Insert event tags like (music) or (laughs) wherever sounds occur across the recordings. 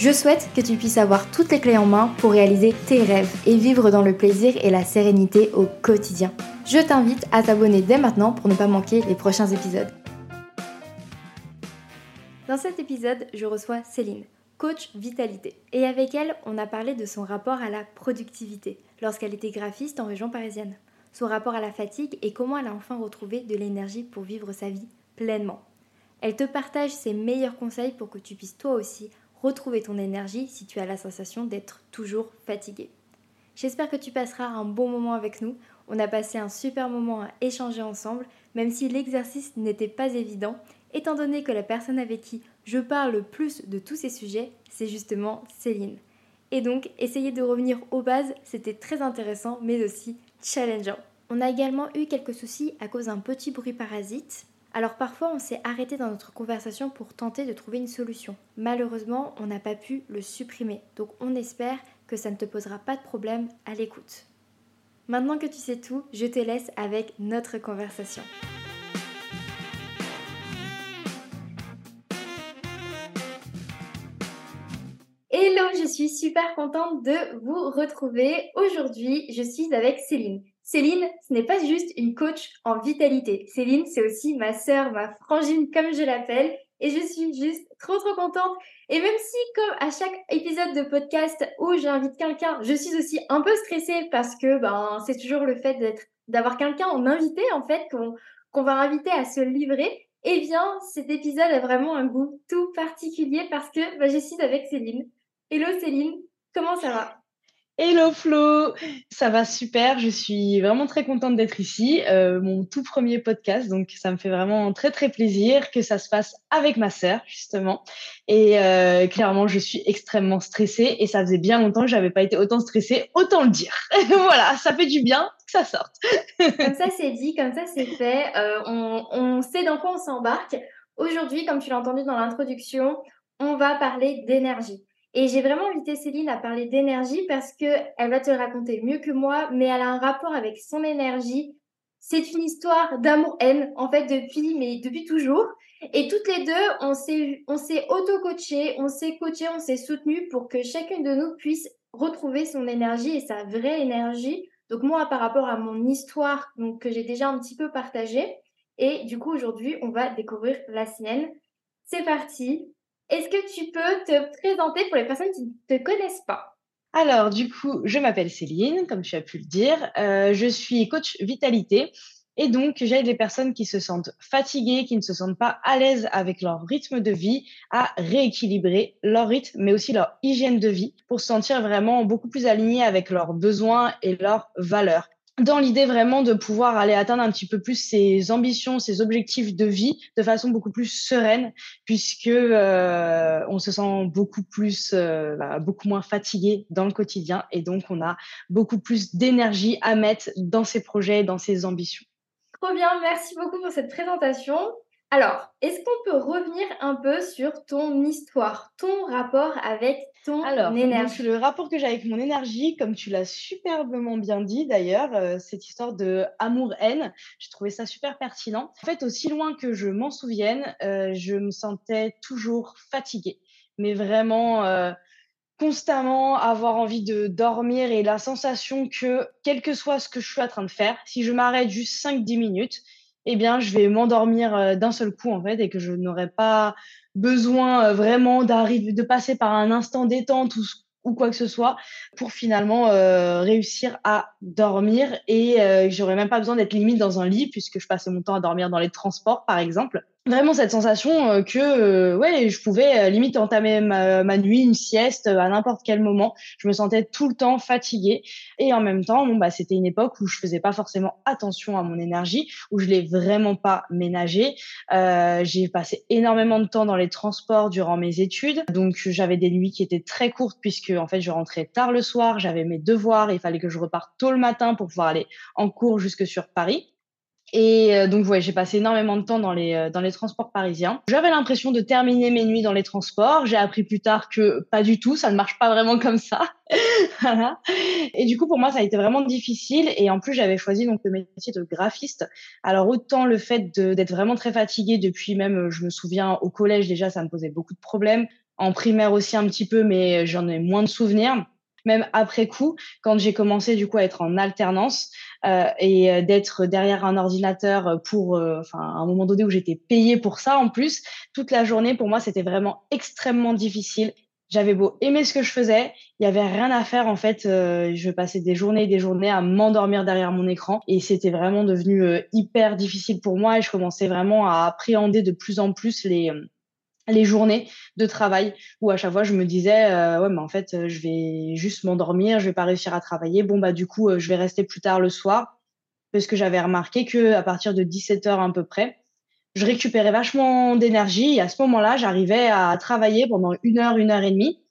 Je souhaite que tu puisses avoir toutes les clés en main pour réaliser tes rêves et vivre dans le plaisir et la sérénité au quotidien. Je t'invite à t'abonner dès maintenant pour ne pas manquer les prochains épisodes. Dans cet épisode, je reçois Céline, coach vitalité. Et avec elle, on a parlé de son rapport à la productivité lorsqu'elle était graphiste en région parisienne, son rapport à la fatigue et comment elle a enfin retrouvé de l'énergie pour vivre sa vie pleinement. Elle te partage ses meilleurs conseils pour que tu puisses toi aussi retrouver ton énergie si tu as la sensation d'être toujours fatigué. J'espère que tu passeras un bon moment avec nous. On a passé un super moment à échanger ensemble, même si l'exercice n'était pas évident, étant donné que la personne avec qui je parle le plus de tous ces sujets, c'est justement Céline. Et donc, essayer de revenir aux bases, c'était très intéressant, mais aussi challengeant. On a également eu quelques soucis à cause d'un petit bruit parasite, alors parfois on s'est arrêté dans notre conversation pour tenter de trouver une solution. Malheureusement, on n'a pas pu le supprimer, donc on espère que ça ne te posera pas de problème à l'écoute. Maintenant que tu sais tout, je te laisse avec notre conversation. Hello, je suis super contente de vous retrouver. Aujourd'hui, je suis avec Céline. Céline, ce n'est pas juste une coach en vitalité. Céline, c'est aussi ma sœur, ma frangine, comme je l'appelle. Et je suis juste trop, trop contente. Et même si, comme à chaque épisode de podcast où j'invite quelqu'un, je suis aussi un peu stressée parce que ben, c'est toujours le fait d'être, d'avoir quelqu'un en invité, en fait, qu'on, va inviter à se livrer. Eh bien, cet épisode a vraiment un goût tout particulier parce que ben, je avec Céline. Hello Céline, comment ça va? Hello Flo, ça va super. Je suis vraiment très contente d'être ici, euh, mon tout premier podcast, donc ça me fait vraiment très très plaisir que ça se passe avec ma sœur justement. Et euh, clairement, je suis extrêmement stressée et ça faisait bien longtemps que j'avais pas été autant stressée, autant le dire. (laughs) voilà, ça fait du bien que ça sorte. (laughs) comme ça c'est dit, comme ça c'est fait. Euh, on, on sait dans quoi on s'embarque. Aujourd'hui, comme tu l'as entendu dans l'introduction, on va parler d'énergie. Et j'ai vraiment invité Céline à parler d'énergie parce qu'elle va te raconter mieux que moi, mais elle a un rapport avec son énergie. C'est une histoire d'amour-haine, en fait, depuis, mais depuis toujours. Et toutes les deux, on s'est, on s'est auto-coaché, on s'est coaché, on s'est soutenu pour que chacune de nous puisse retrouver son énergie et sa vraie énergie. Donc moi, par rapport à mon histoire, donc que j'ai déjà un petit peu partagée. Et du coup, aujourd'hui, on va découvrir la sienne. C'est parti. Est-ce que tu peux te présenter pour les personnes qui ne te connaissent pas? Alors, du coup, je m'appelle Céline, comme tu as pu le dire. Euh, je suis coach vitalité. Et donc, j'aide les personnes qui se sentent fatiguées, qui ne se sentent pas à l'aise avec leur rythme de vie, à rééquilibrer leur rythme, mais aussi leur hygiène de vie pour se sentir vraiment beaucoup plus alignés avec leurs besoins et leurs valeurs dans l'idée vraiment de pouvoir aller atteindre un petit peu plus ses ambitions, ses objectifs de vie de façon beaucoup plus sereine, puisque euh, on se sent beaucoup plus, euh, bah, beaucoup moins fatigué dans le quotidien, et donc on a beaucoup plus d'énergie à mettre dans ses projets, dans ses ambitions. Trop bien, merci beaucoup pour cette présentation. Alors, est-ce qu'on peut revenir un peu sur ton histoire, ton rapport avec ton Alors, énergie? Le rapport que j'ai avec mon énergie, comme tu l'as superbement bien dit d'ailleurs, euh, cette histoire de amour-haine, j'ai trouvé ça super pertinent. En fait, aussi loin que je m'en souvienne, euh, je me sentais toujours fatiguée, mais vraiment euh, constamment avoir envie de dormir et la sensation que, quel que soit ce que je suis en train de faire, si je m'arrête juste 5-10 minutes, eh bien, je vais m'endormir euh, d'un seul coup, en fait, et que je n'aurai pas besoin euh, vraiment d'arriver, de passer par un instant détente ou, quoi que ce soit pour finalement euh, réussir à dormir et euh, j'aurais même pas besoin d'être limite dans un lit puisque je passais mon temps à dormir dans les transports par exemple vraiment cette sensation euh, que euh, ouais je pouvais euh, limite entamer ma, ma, nuit une sieste à n'importe quel moment. Je me sentais tout le temps fatiguée. Et en même temps bon bah c'était une époque où je faisais pas forcément attention à mon énergie où je l'ai vraiment pas ménagé euh, j'ai passé énormément de temps dans les transports durant mes études. Donc j'avais des nuits qui étaient très courtes puisque en fait je rentrais tard le soir j'avais mes devoirs il fallait que je reparte tôt le matin pour pouvoir aller en cours jusque sur Paris et euh, donc, ouais, j'ai passé énormément de temps dans les, euh, dans les transports parisiens. J'avais l'impression de terminer mes nuits dans les transports. J'ai appris plus tard que pas du tout, ça ne marche pas vraiment comme ça. (laughs) voilà. Et du coup, pour moi, ça a été vraiment difficile. Et en plus, j'avais choisi donc le métier de graphiste. Alors, autant le fait d'être vraiment très fatiguée depuis même, je me souviens, au collège déjà, ça me posait beaucoup de problèmes. En primaire aussi un petit peu, mais j'en ai moins de souvenirs même après coup, quand j'ai commencé du coup à être en alternance euh, et euh, d'être derrière un ordinateur pour, euh, enfin, à un moment donné où j'étais payée pour ça en plus, toute la journée pour moi c'était vraiment extrêmement difficile. J'avais beau aimer ce que je faisais, il y avait rien à faire en fait. je passais des journées et des journées à m'endormir derrière mon écran et c'était vraiment devenu hyper difficile pour moi et je commençais vraiment à appréhender de plus en plus les les journées de travail où à chaque fois je me disais euh, ouais mais en fait euh, je vais juste m'endormir je vais pas réussir à travailler. Bon bah du coup euh, je vais rester plus tard le soir. Parce que j'avais remarqué que à partir de 17 heures à peu près je récupérais vachement d'énergie. Et à ce moment-là j'arrivais à travailler pendant une heure une heure et demie.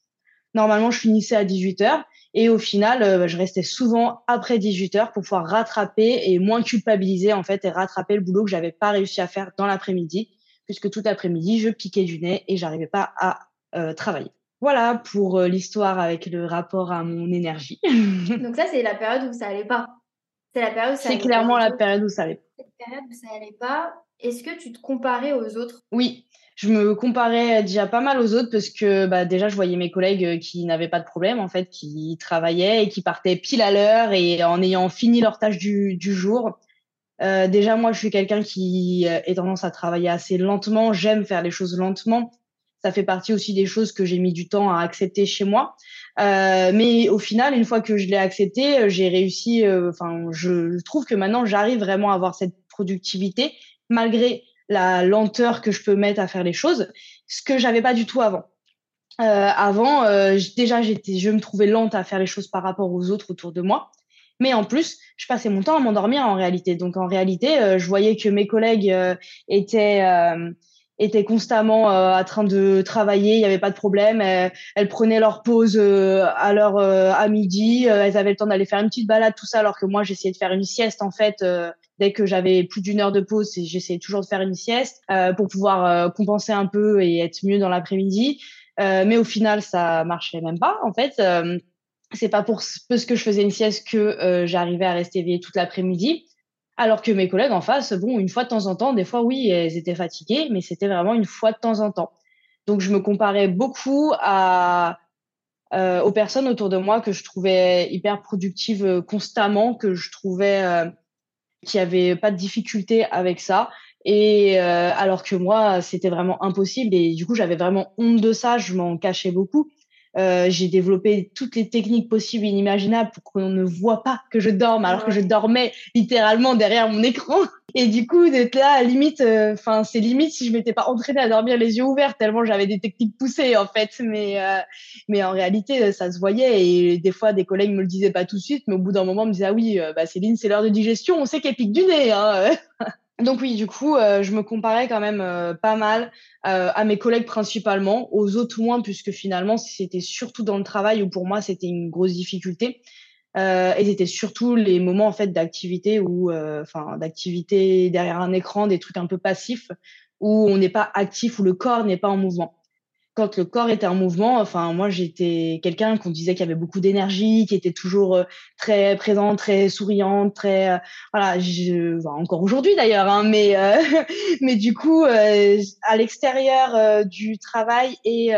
Normalement je finissais à 18 heures. Et au final bah, je restais souvent après 18 heures pour pouvoir rattraper et moins culpabiliser en fait et rattraper le boulot que j'avais pas réussi à faire dans l'après-midi puisque tout l'après-midi, je piquais du nez et j'arrivais pas à euh, travailler. Voilà pour euh, l'histoire avec le rapport à mon énergie. (laughs) Donc ça, c'est la période où ça allait pas. C'est la période C'est clairement la période où ça allait pas. Cette période où ça allait pas. Est-ce que tu te comparais aux autres? Oui, je me comparais déjà pas mal aux autres parce que bah, déjà je voyais mes collègues euh, qui n'avaient pas de problème en fait, qui travaillaient et qui partaient pile à l'heure et en ayant fini leur tâche du, du jour. Euh, déjà, moi, je suis quelqu'un qui euh, est tendance à travailler assez lentement. J'aime faire les choses lentement. Ça fait partie aussi des choses que j'ai mis du temps à accepter chez moi. Euh, mais au final, une fois que je l'ai accepté, euh, j'ai réussi. Enfin, je trouve que maintenant, j'arrive vraiment à avoir cette productivité malgré la lenteur que je peux mettre à faire les choses, ce que j'avais pas du tout avant. Euh, avant, déjà, j'étais, je me trouvais lente à faire les choses par rapport aux autres autour de moi. Mais en plus, je passais mon temps à m'endormir en réalité. Donc en réalité, euh, je voyais que mes collègues euh, étaient euh, étaient constamment en train de travailler, il n'y avait pas de problème. Elles, prenaient leur pause à l'heure à midi, elles avaient le temps d'aller faire une petite balade, tout ça, alors que moi j'essayais de faire une sieste en fait. dès que j'avais plus d'une heure de pause, j'essayais toujours de faire une sieste pour pouvoir compenser un peu et être mieux dans l'après-midi. mais au final, ça marchait même pas en fait c'est pas pour ce que je faisais une sieste que euh, j'arrivais à rester éveillée toute l'après-midi. Alors que mes collègues en face, bon, une fois de temps en temps, des fois oui, elles étaient fatiguées, mais c'était vraiment une fois de temps en temps. Donc je me comparais beaucoup à euh, aux personnes autour de moi que je trouvais hyper productives euh, constamment, que je trouvais euh, qui avaient pas de difficulté avec ça. Et euh, alors que moi, c'était vraiment impossible. Et du coup, j'avais vraiment honte de ça. Je m'en cachais beaucoup. Euh, j'ai développé toutes les techniques possibles et inimaginables pour qu'on ne voit pas que je dorme, alors que je dormais littéralement derrière mon écran. Et du coup, d'être là, limite, euh, enfin, c'est limite si je m'étais pas entraînée à dormir les yeux ouverts, tellement j'avais des techniques poussées en fait. Mais, euh, mais en réalité, ça se voyait. Et des fois, des collègues me le disaient pas tout de suite, mais au bout d'un moment, me disait ah oui, bah Céline, c'est l'heure de digestion, on sait qu'elle pique du nez. Hein. (laughs) Donc oui, du coup, euh, je me comparais quand même euh, pas mal euh, à mes collègues principalement, aux autres moins, puisque finalement, c'était surtout dans le travail où pour moi, c'était une grosse difficulté. et c'était surtout les moments en fait d'activité ou enfin d'activité derrière un écran, des trucs un peu passifs où on n'est pas actif, où le corps n'est pas en mouvement quand le corps était en mouvement, enfin moi j'étais quelqu'un qu'on disait qui avait beaucoup d'énergie, qui était toujours euh, très présente, très souriante, très euh, voilà, je, encore aujourd'hui d'ailleurs, hein, mais euh, (laughs) mais du coup à l'extérieur du travail et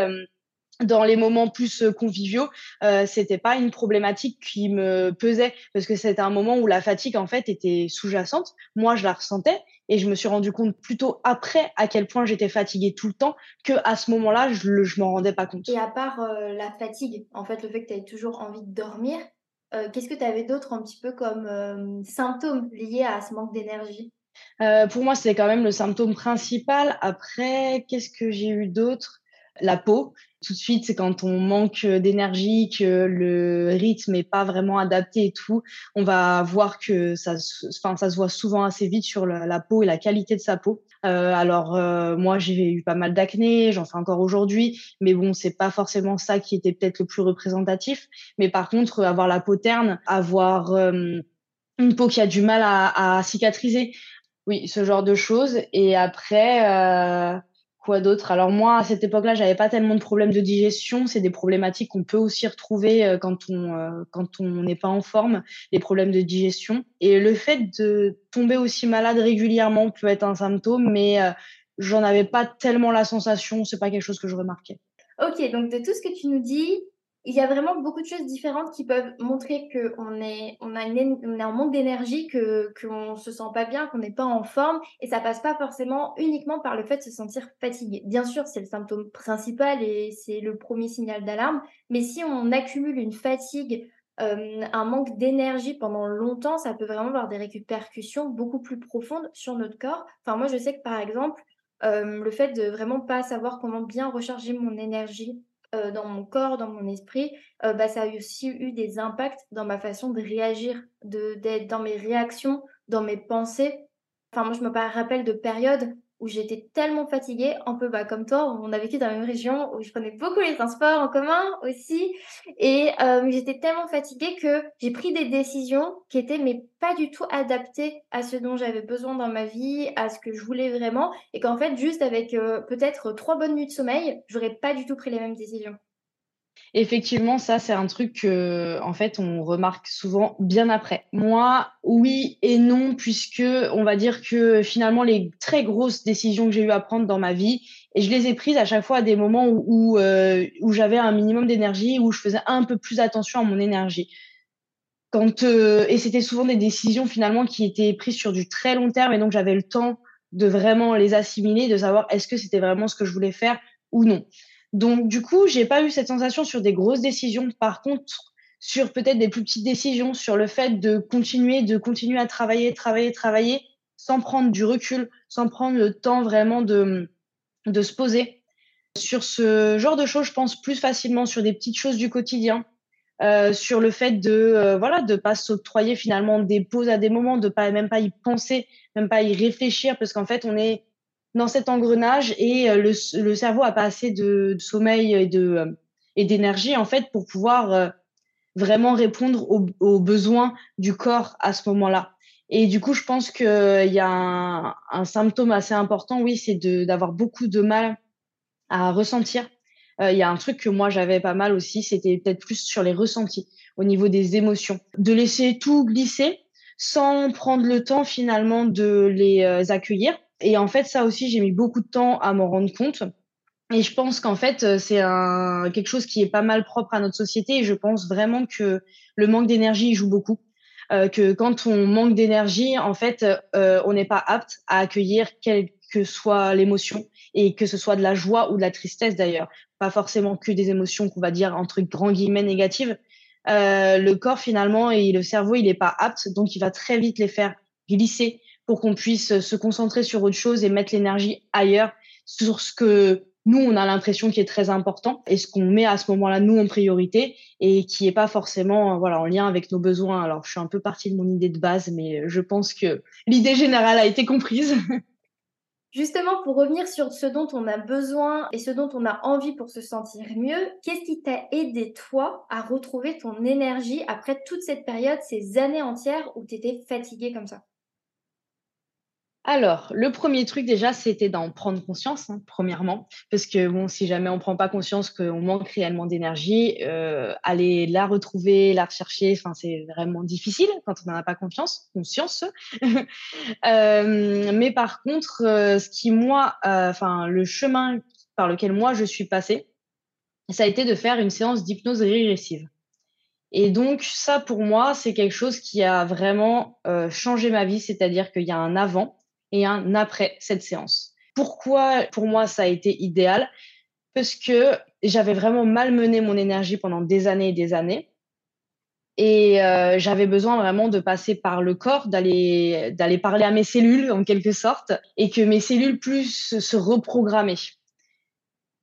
dans les moments plus conviviaux, euh, c'était pas une problématique qui me pesait parce que c'était un moment où la fatigue en fait était sous-jacente. Moi, je la ressentais et je me suis rendu compte plutôt après à quel point j'étais fatiguée tout le temps que à ce moment-là, je, je m'en rendais pas compte. Et à part la fatigue, en fait, le fait que tu avais toujours envie de dormir, qu'est-ce que tu avais d'autre un petit peu comme symptômes liés à ce manque d'énergie? Euh, pour moi, c'est quand même le symptôme principal. Après, qu'est-ce que j'ai eu d'autre? La peau. Tout de suite, c'est quand on manque d'énergie, que le rythme n'est pas vraiment adapté et tout, on va voir que ça, enfin, ça se voit souvent assez vite sur la, peau et la qualité de sa peau. Euh, alors euh, moi, j'ai eu pas mal d'acné, j'en fais encore aujourd'hui, mais bon, c'est pas forcément ça qui était peut-être le plus représentatif. Mais par contre, avoir la peau terne, avoir une peau qui a du mal à, à cicatriser, oui, ce genre de choses. Et après, euh, quoi d'autre Alors moi, à cette époque-là, j'avais pas tellement de problèmes de digestion. C'est des problématiques qu'on peut aussi retrouver euh, quand on euh, quand on n'est pas en forme, les problèmes de digestion. Et le fait de tomber aussi malade régulièrement peut être un symptôme, mais j'en avais pas tellement la sensation. C'est pas quelque chose que je remarquais. Ok, donc de tout ce que tu nous dis, il y a vraiment beaucoup de choses différentes qui peuvent montrer qu'on est, on a, une, manque d'énergie, qu'on se sent pas bien, qu'on n'est pas en forme, et ça passe pas forcément uniquement par le fait de se sentir fatigué. Bien sûr, c'est le symptôme principal et c'est le premier signal d'alarme, mais si on accumule une fatigue, euh, un manque d'énergie pendant longtemps, ça peut vraiment avoir des répercussions beaucoup plus profondes sur notre corps. Enfin, moi, je sais que par exemple, euh, le fait de vraiment pas savoir comment bien recharger mon énergie euh, dans mon corps, dans mon esprit, euh, bah, ça a aussi eu des impacts dans ma façon de réagir, d'être dans mes réactions, dans mes pensées. Enfin, moi, je me rappelle de périodes où j'étais tellement fatiguée, un peu bah, comme toi, on a vécu dans la même région où je prenais beaucoup les transports en commun aussi. Et euh, j'étais tellement fatiguée que j'ai pris des décisions qui étaient mais pas du tout adaptées à ce dont j'avais besoin dans ma vie, à ce que je voulais vraiment. Et qu'en fait, juste avec euh, peut-être trois bonnes nuits de sommeil, j'aurais pas du tout pris les mêmes décisions. Effectivement, ça, c'est un truc que, en fait, on remarque souvent bien après. Moi, oui et non, puisque on va dire que finalement, les très grosses décisions que j'ai eu à prendre dans ma vie, et je les ai prises à chaque fois à des moments où, où, euh, j'avais un minimum d'énergie, où je faisais un peu plus attention à mon énergie. Quand, euh, et c'était souvent des décisions finalement qui étaient prises sur du très long terme, et donc j'avais le temps de vraiment les assimiler, de savoir est-ce que c'était vraiment ce que je voulais faire ou non. Donc, du coup, j'ai pas eu cette sensation sur des grosses décisions. Par contre, sur peut-être des plus petites décisions, sur le fait de continuer, de continuer à travailler, travailler, travailler, sans prendre du recul, sans prendre le temps vraiment de, de se poser. Sur ce genre de choses, je pense plus facilement sur des petites choses du quotidien, euh, sur le fait de euh, voilà de pas s'octroyer finalement des pauses à des moments, de pas même pas y penser, même pas y réfléchir, parce qu'en fait on est dans cet engrenage et euh, le, le cerveau a pas assez de, sommeil et de euh, et d'énergie en fait pour pouvoir euh, vraiment répondre aux, aux, besoins du corps à ce moment-là. Et du coup, je pense qu'il y a un, un, symptôme assez important, oui, c'est d'avoir beaucoup de mal à ressentir. Il y a un truc que moi j'avais pas mal aussi, c'était peut-être plus sur les ressentis, au niveau des émotions. De laisser tout glisser sans prendre le temps finalement de les accueillir et en fait, ça aussi, j'ai mis beaucoup de temps à m'en rendre compte. Et je pense qu'en fait, euh, c'est quelque chose qui est pas mal propre à notre société. Et je pense vraiment que le manque d'énergie joue beaucoup. Euh, que quand on manque d'énergie, en fait, euh, on n'est pas apte à accueillir quelle que soit l'émotion et que ce soit de la joie ou de la tristesse d'ailleurs. Pas forcément que des émotions qu'on va dire entre grands guillemets négatives. Le corps finalement et le cerveau, il n'est pas apte, donc il va très vite les faire glisser pour qu'on puisse se concentrer sur autre chose et mettre l'énergie ailleurs, sur ce que nous, on a l'impression qui est très important et ce qu'on met à ce moment-là, nous, en priorité et qui n'est pas forcément voilà, en lien avec nos besoins. Alors, je suis un peu partie de mon idée de base, mais je pense que l'idée générale a été comprise. (laughs) Justement, pour revenir sur ce dont on a besoin et ce dont on a envie pour se sentir mieux, qu'est-ce qui t'a aidé, toi, à retrouver ton énergie après toute cette période, ces années entières où tu étais fatiguée comme ça? Alors, le premier truc déjà, c'était d'en prendre conscience, hein, premièrement, parce que bon, si jamais on prend pas conscience qu'on manque réellement d'énergie, euh, aller la retrouver, la rechercher, c'est vraiment difficile quand on n'en a pas confiance, conscience. (laughs) euh, mais par contre, euh, ce qui moi, enfin, le chemin par lequel moi je suis passée, ça a été de faire une séance d'hypnose régressive. Et donc ça, pour moi, c'est quelque chose qui a vraiment changé ma vie, c'est-à-dire qu'il y a un avant et un après cette séance. Pourquoi pour moi ça a été idéal? Parce que j'avais vraiment malmené mon énergie pendant des années et des années. Et j'avais besoin vraiment de passer par le corps, d'aller parler à mes cellules en quelque sorte, et que mes cellules puissent se reprogrammer.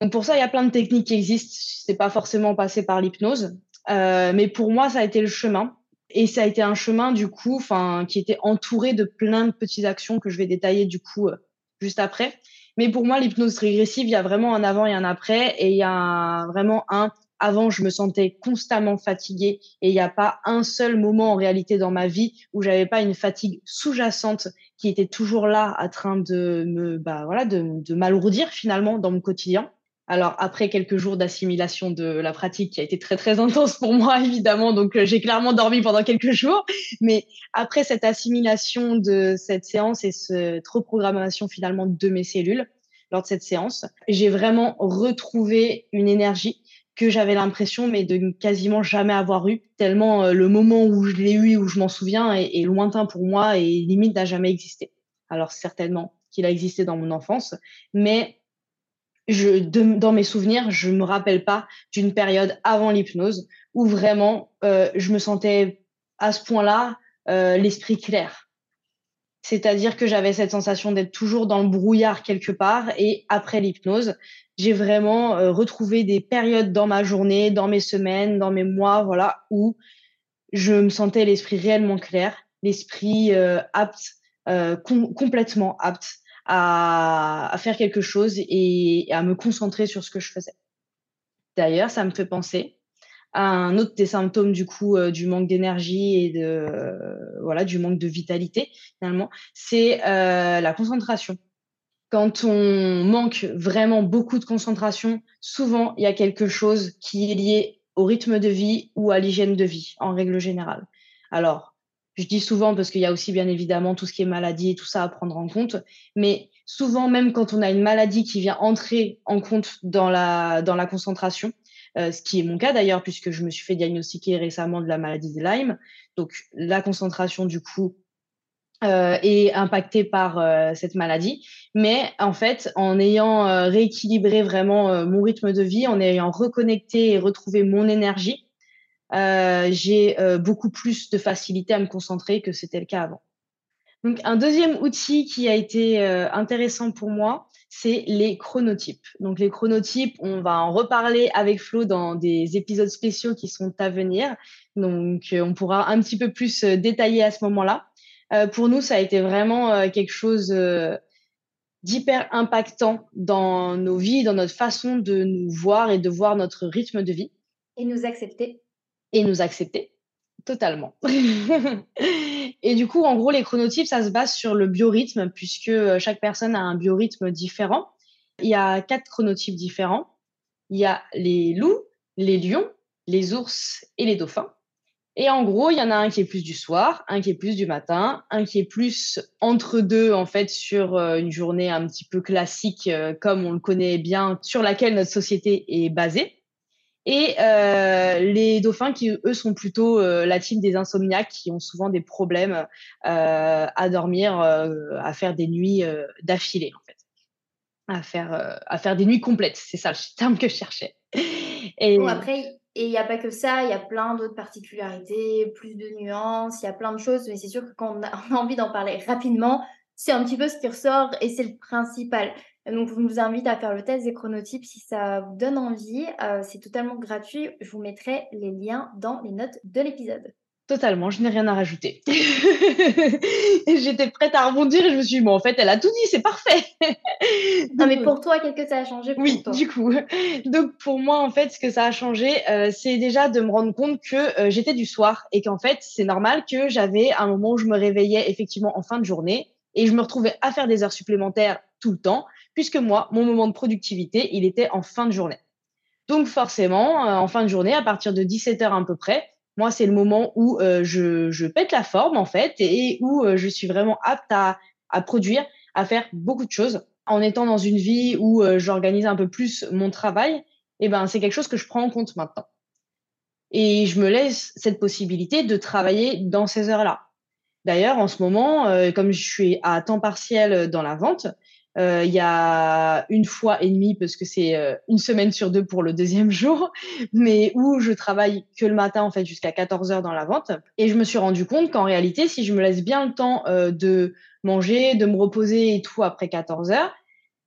Donc pour ça, il y a plein de techniques qui existent. C'est pas forcément passé par l'hypnose, mais pour moi, ça a été le chemin. Et ça a été un chemin du coup, qui était entouré de plein de petites actions que je vais détailler du coup juste après. Mais pour moi, l'hypnose régressive, il y a vraiment un avant et un après, et il y a vraiment un avant, je me sentais constamment fatiguée et il n'y a pas un seul moment en réalité dans ma vie où j'avais pas une fatigue sous-jacente qui était toujours là, à train de me, bah voilà, de, de m'alourdir finalement dans mon quotidien. Alors après quelques jours d'assimilation de la pratique qui a été très très intense pour moi (laughs) évidemment, donc euh, j'ai clairement dormi pendant quelques jours, mais après cette assimilation de cette séance et cette reprogrammation finalement de mes cellules lors de cette séance, j'ai vraiment retrouvé une énergie que j'avais l'impression mais de quasiment jamais avoir eu tellement euh, le moment où je l'ai eu où je m'en souviens est, lointain pour moi et limite n'a jamais existé. Alors certainement qu'il a existé dans mon enfance, mais je, dans mes souvenirs, je me rappelle pas d'une période avant l'hypnose où vraiment euh, je me sentais à ce point-là euh, l'esprit clair. C'est-à-dire que j'avais cette sensation d'être toujours dans le brouillard quelque part et après l'hypnose, j'ai vraiment euh, retrouvé des périodes dans ma journée, dans mes semaines, dans mes mois, voilà, où je me sentais l'esprit réellement clair, l'esprit apte, complètement apte à, faire quelque chose et, à me concentrer sur ce que je faisais. D'ailleurs, ça me fait penser à un autre des symptômes du coup euh, du manque d'énergie et de euh, voilà du manque de vitalité finalement, c'est euh, la concentration. Quand on manque vraiment beaucoup de concentration, souvent il y a quelque chose qui est lié au rythme de vie ou à l'hygiène de vie en règle générale. Alors, je dis souvent parce qu'il y a aussi bien évidemment tout ce qui est maladie et tout ça à prendre en compte, mais souvent même quand on a une maladie qui vient entrer en compte dans la, dans la concentration, euh, ce qui est mon cas d'ailleurs puisque je me suis fait diagnostiquer récemment de la maladie de Lyme, donc la concentration du coup euh, est impactée par euh, cette maladie, mais en fait en ayant rééquilibré vraiment mon rythme de vie, en ayant reconnecté et retrouvé mon énergie, euh, j'ai euh, beaucoup plus de facilité à me concentrer que c'était le cas avant. Donc, un deuxième outil qui a été euh, intéressant pour moi, c'est les chronotypes. Donc, les chronotypes, on va en reparler avec Flo dans des épisodes spéciaux qui sont à venir. Donc, on pourra un petit peu plus détailler à ce moment-là. pour nous, ça a été vraiment quelque chose d'hyper impactant dans nos vies, dans notre façon de nous voir et de voir notre rythme de vie. Et nous accepter et nous accepter totalement. (laughs) et du coup, en gros, les chronotypes, ça se base sur le biorhythme, puisque euh, chaque personne a un biorhythme différent. Il y a quatre chronotypes différents. Il y a les loups, les lions, les ours et les dauphins. Et en gros, il y en a un qui est plus du soir, un qui est plus du matin, un qui est plus entre deux, en fait, sur euh, une journée un petit peu classique, euh, comme on le connaît bien, sur laquelle notre société est basée. Et euh, les dauphins qui, eux, sont plutôt euh, la team des insomniaques qui ont souvent des problèmes euh, à dormir, à faire des nuits d'affilée, en fait. À faire, à faire des nuits complètes. C'est ça le terme que je cherchais. Bon, après, et il n'y a pas que ça, il y a plein d'autres particularités, plus de nuances, il y a plein de choses, mais c'est sûr que quand on a envie d'en parler rapidement, c'est un petit peu ce qui ressort et c'est le principal. Donc, je vous invite à faire le test des chronotypes si ça vous donne envie. Euh, c'est totalement gratuit. Je vous mettrai les liens dans les notes de l'épisode. Totalement, je n'ai rien à rajouter. (laughs) J'étais prête à rebondir et je me suis dit, bon, en fait, elle a tout dit, c'est parfait. (laughs) non, mais pour toi, qu'est-ce que ça a changé pour Oui, du coup. Donc, pour moi, en fait, ce que ça a changé, euh, c'est déjà de me rendre compte que euh, j'étais du soir et qu'en fait, c'est normal que j'avais un moment où je me réveillais effectivement en fin de journée et je me retrouvais à faire des heures supplémentaires tout le temps puisque moi, mon moment de productivité, il était en fin de journée. Donc forcément, euh, en fin de journée, à partir de 17 heures à peu près, moi, c'est le moment où euh, je, pète la forme, en fait, et où euh, je suis vraiment apte à, produire, à faire beaucoup de choses. En étant dans une vie où j'organise un peu plus mon travail, eh ben, c'est quelque chose que je prends en compte maintenant. Et je me laisse cette possibilité de travailler dans ces heures-là. D'ailleurs, en ce moment, comme je suis à temps partiel dans la vente, euh, il y a une fois et demie parce que c'est euh, une semaine sur deux pour le deuxième (laughs) jour, mais où je travaille que le matin en fait jusqu'à 14 heures dans la vente. Et je me suis rendu compte qu'en réalité, si je me laisse bien le temps euh, de manger, de me reposer et tout après 14 heures,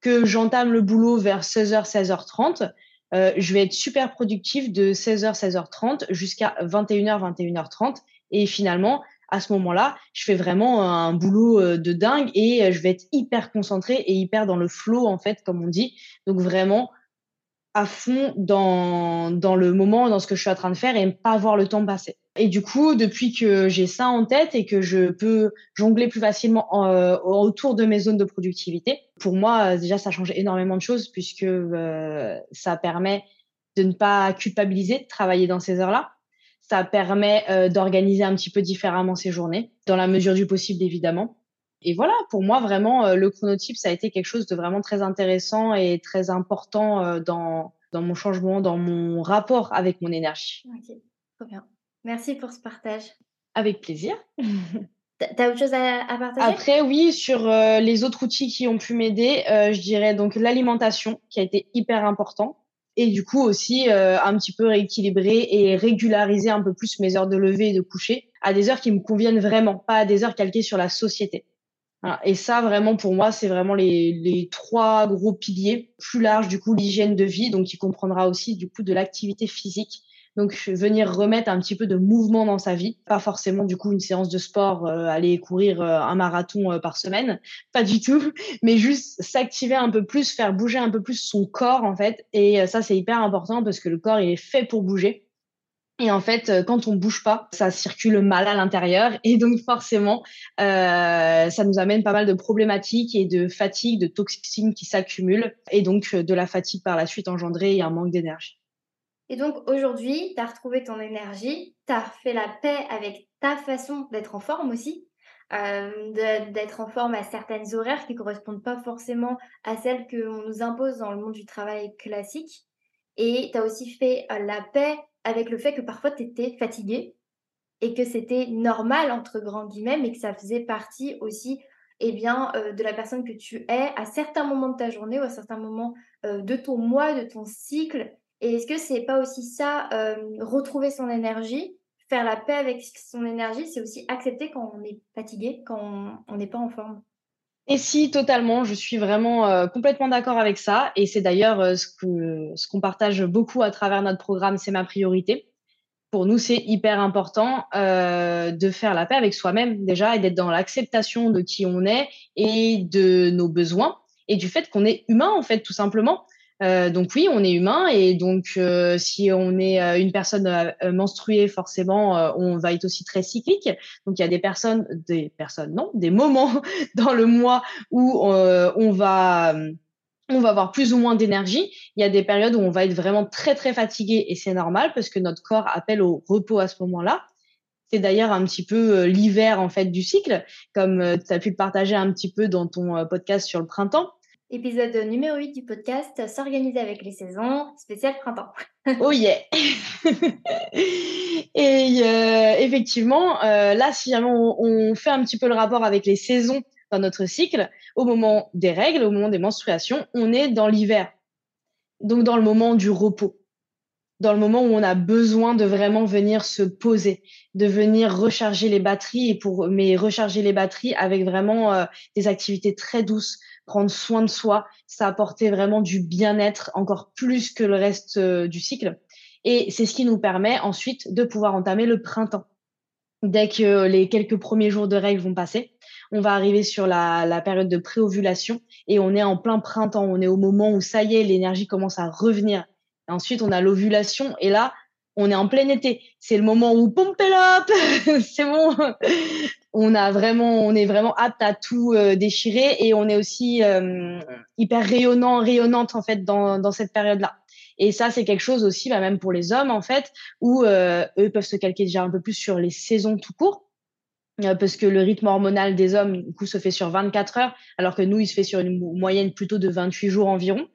que j'entame le boulot vers 16h, 16h30, je vais être super productif de 16h, 16h30 jusqu'à 21h, 21h30. Et finalement, à ce moment-là, je fais vraiment un boulot euh, de dingue et euh, je vais être hyper concentrée et hyper dans le flow, en fait, comme on dit. Donc vraiment à fond dans, dans le moment, dans ce que je suis en train de faire et pas avoir le temps passer. Et du coup, depuis que j'ai ça en tête et que je peux jongler plus facilement euh, autour de mes zones de productivité, pour moi, déjà, ça change énormément de choses puisque ça permet de ne pas culpabiliser de travailler dans ces heures-là ça permet euh, d'organiser un petit peu différemment ses journées, dans la mesure du possible évidemment. Et voilà, pour moi, vraiment, euh, le chronotype, ça a été quelque chose de vraiment très intéressant et très important euh, dans, dans mon changement, dans mon rapport avec mon énergie. Ok, trop bien. Merci pour ce partage. Avec plaisir. (laughs) T'as autre chose à, à, partager? Après, oui, sur les autres outils qui ont pu m'aider, je dirais donc l'alimentation qui a été hyper important et du coup aussi euh, un petit peu rééquilibrer et régulariser un peu plus mes heures de lever et de coucher à des heures qui me conviennent vraiment, pas à des heures calquées sur la société. Et ça, vraiment, pour moi, c'est vraiment les, les trois gros piliers. Plus large, du coup, l'hygiène de vie, donc qui comprendra aussi, du coup, de l'activité physique donc venir remettre un petit peu de mouvement dans sa vie, pas forcément du coup une séance de sport, euh, aller courir euh, un marathon euh, par semaine, (laughs) pas du tout, mais juste s'activer un peu plus, faire bouger un peu plus son corps en fait. Et ça c'est hyper important parce que le corps il est fait pour bouger. Et en fait, quand on bouge pas, ça circule mal à l'intérieur (laughs) et donc forcément, euh, ça nous amène pas mal de problématiques et de fatigue, de toxines qui s'accumulent et donc de la fatigue par la suite engendrée et un manque d'énergie. Et donc aujourd'hui, tu as retrouvé ton énergie, tu as fait la paix avec ta façon d'être en forme aussi, euh, d'être en forme à certaines horaires qui ne correspondent pas forcément à celles qu'on nous impose dans le monde du travail classique. Et tu as aussi fait euh, la paix avec le fait que parfois tu étais fatigué et que c'était normal, entre grands guillemets, mais que ça faisait partie aussi eh bien, euh, de la personne que tu es à certains moments de ta journée ou à certains moments de ton mois, de ton cycle, et est-ce que c'est pas aussi ça, euh, retrouver son énergie, faire la paix avec son énergie, c'est aussi accepter quand on est fatigué, quand on n'est pas en forme? Et si, totalement, je suis vraiment euh, complètement d'accord avec ça. Et c'est d'ailleurs euh, ce qu'on ce qu'on partage beaucoup à travers notre programme, c'est ma priorité. Pour nous, c'est hyper important de faire la paix avec soi-même déjà et d'être dans l'acceptation de qui on est et de nos besoins et du fait qu'on est humain, en fait, tout simplement. Euh, donc oui, on est humain et donc euh, si on est euh, une personne menstruée, forcément, on va être aussi très cyclique. Donc il y a des personnes, des personnes, non, des moments (laughs) dans le mois où on va on va avoir plus ou moins d'énergie. Il y a des périodes où on va être vraiment très très fatigué et c'est normal parce que notre corps appelle au repos à ce moment-là. C'est d'ailleurs un petit peu l'hiver en fait du cycle, comme tu as pu le partager un petit peu dans ton podcast sur le printemps épisode numéro 8 du podcast S'organiser avec les saisons, spécial printemps. oh yeah (laughs) Et euh, effectivement, euh, là, si jamais on, fait un petit peu le rapport avec les saisons dans notre cycle, au moment des règles, au moment des menstruations, on est dans l'hiver. Donc dans le moment du repos dans le moment où on a besoin de vraiment venir se poser, de venir recharger les batteries et pour mais recharger les batteries avec vraiment euh, des activités très douces, prendre soin de soi, ça apporter vraiment du bien-être encore plus que le reste euh, du cycle. Et c'est ce qui nous permet ensuite de pouvoir entamer le printemps. Dès que les quelques premiers jours de règles vont passer, on va arriver sur la, période de préovulation et on est en plein printemps. On est au moment où ça y est, l'énergie commence à revenir. ensuite, on a l'ovulation et là, on est en plein été. C'est le moment où pompe (laughs) c'est bon on a vraiment, on est vraiment apte à tout euh, déchirer et on est aussi euh, hyper rayonnant, rayonnante en fait dans, cette période-là. Et ça, c'est quelque chose aussi, bah, même pour les hommes en fait, où euh, eux peuvent se calquer déjà un peu plus sur les saisons tout court, parce que le rythme hormonal des hommes du coup se fait sur 24 heures, alors que nous, il se fait sur une moyenne plutôt de 28 jours environ,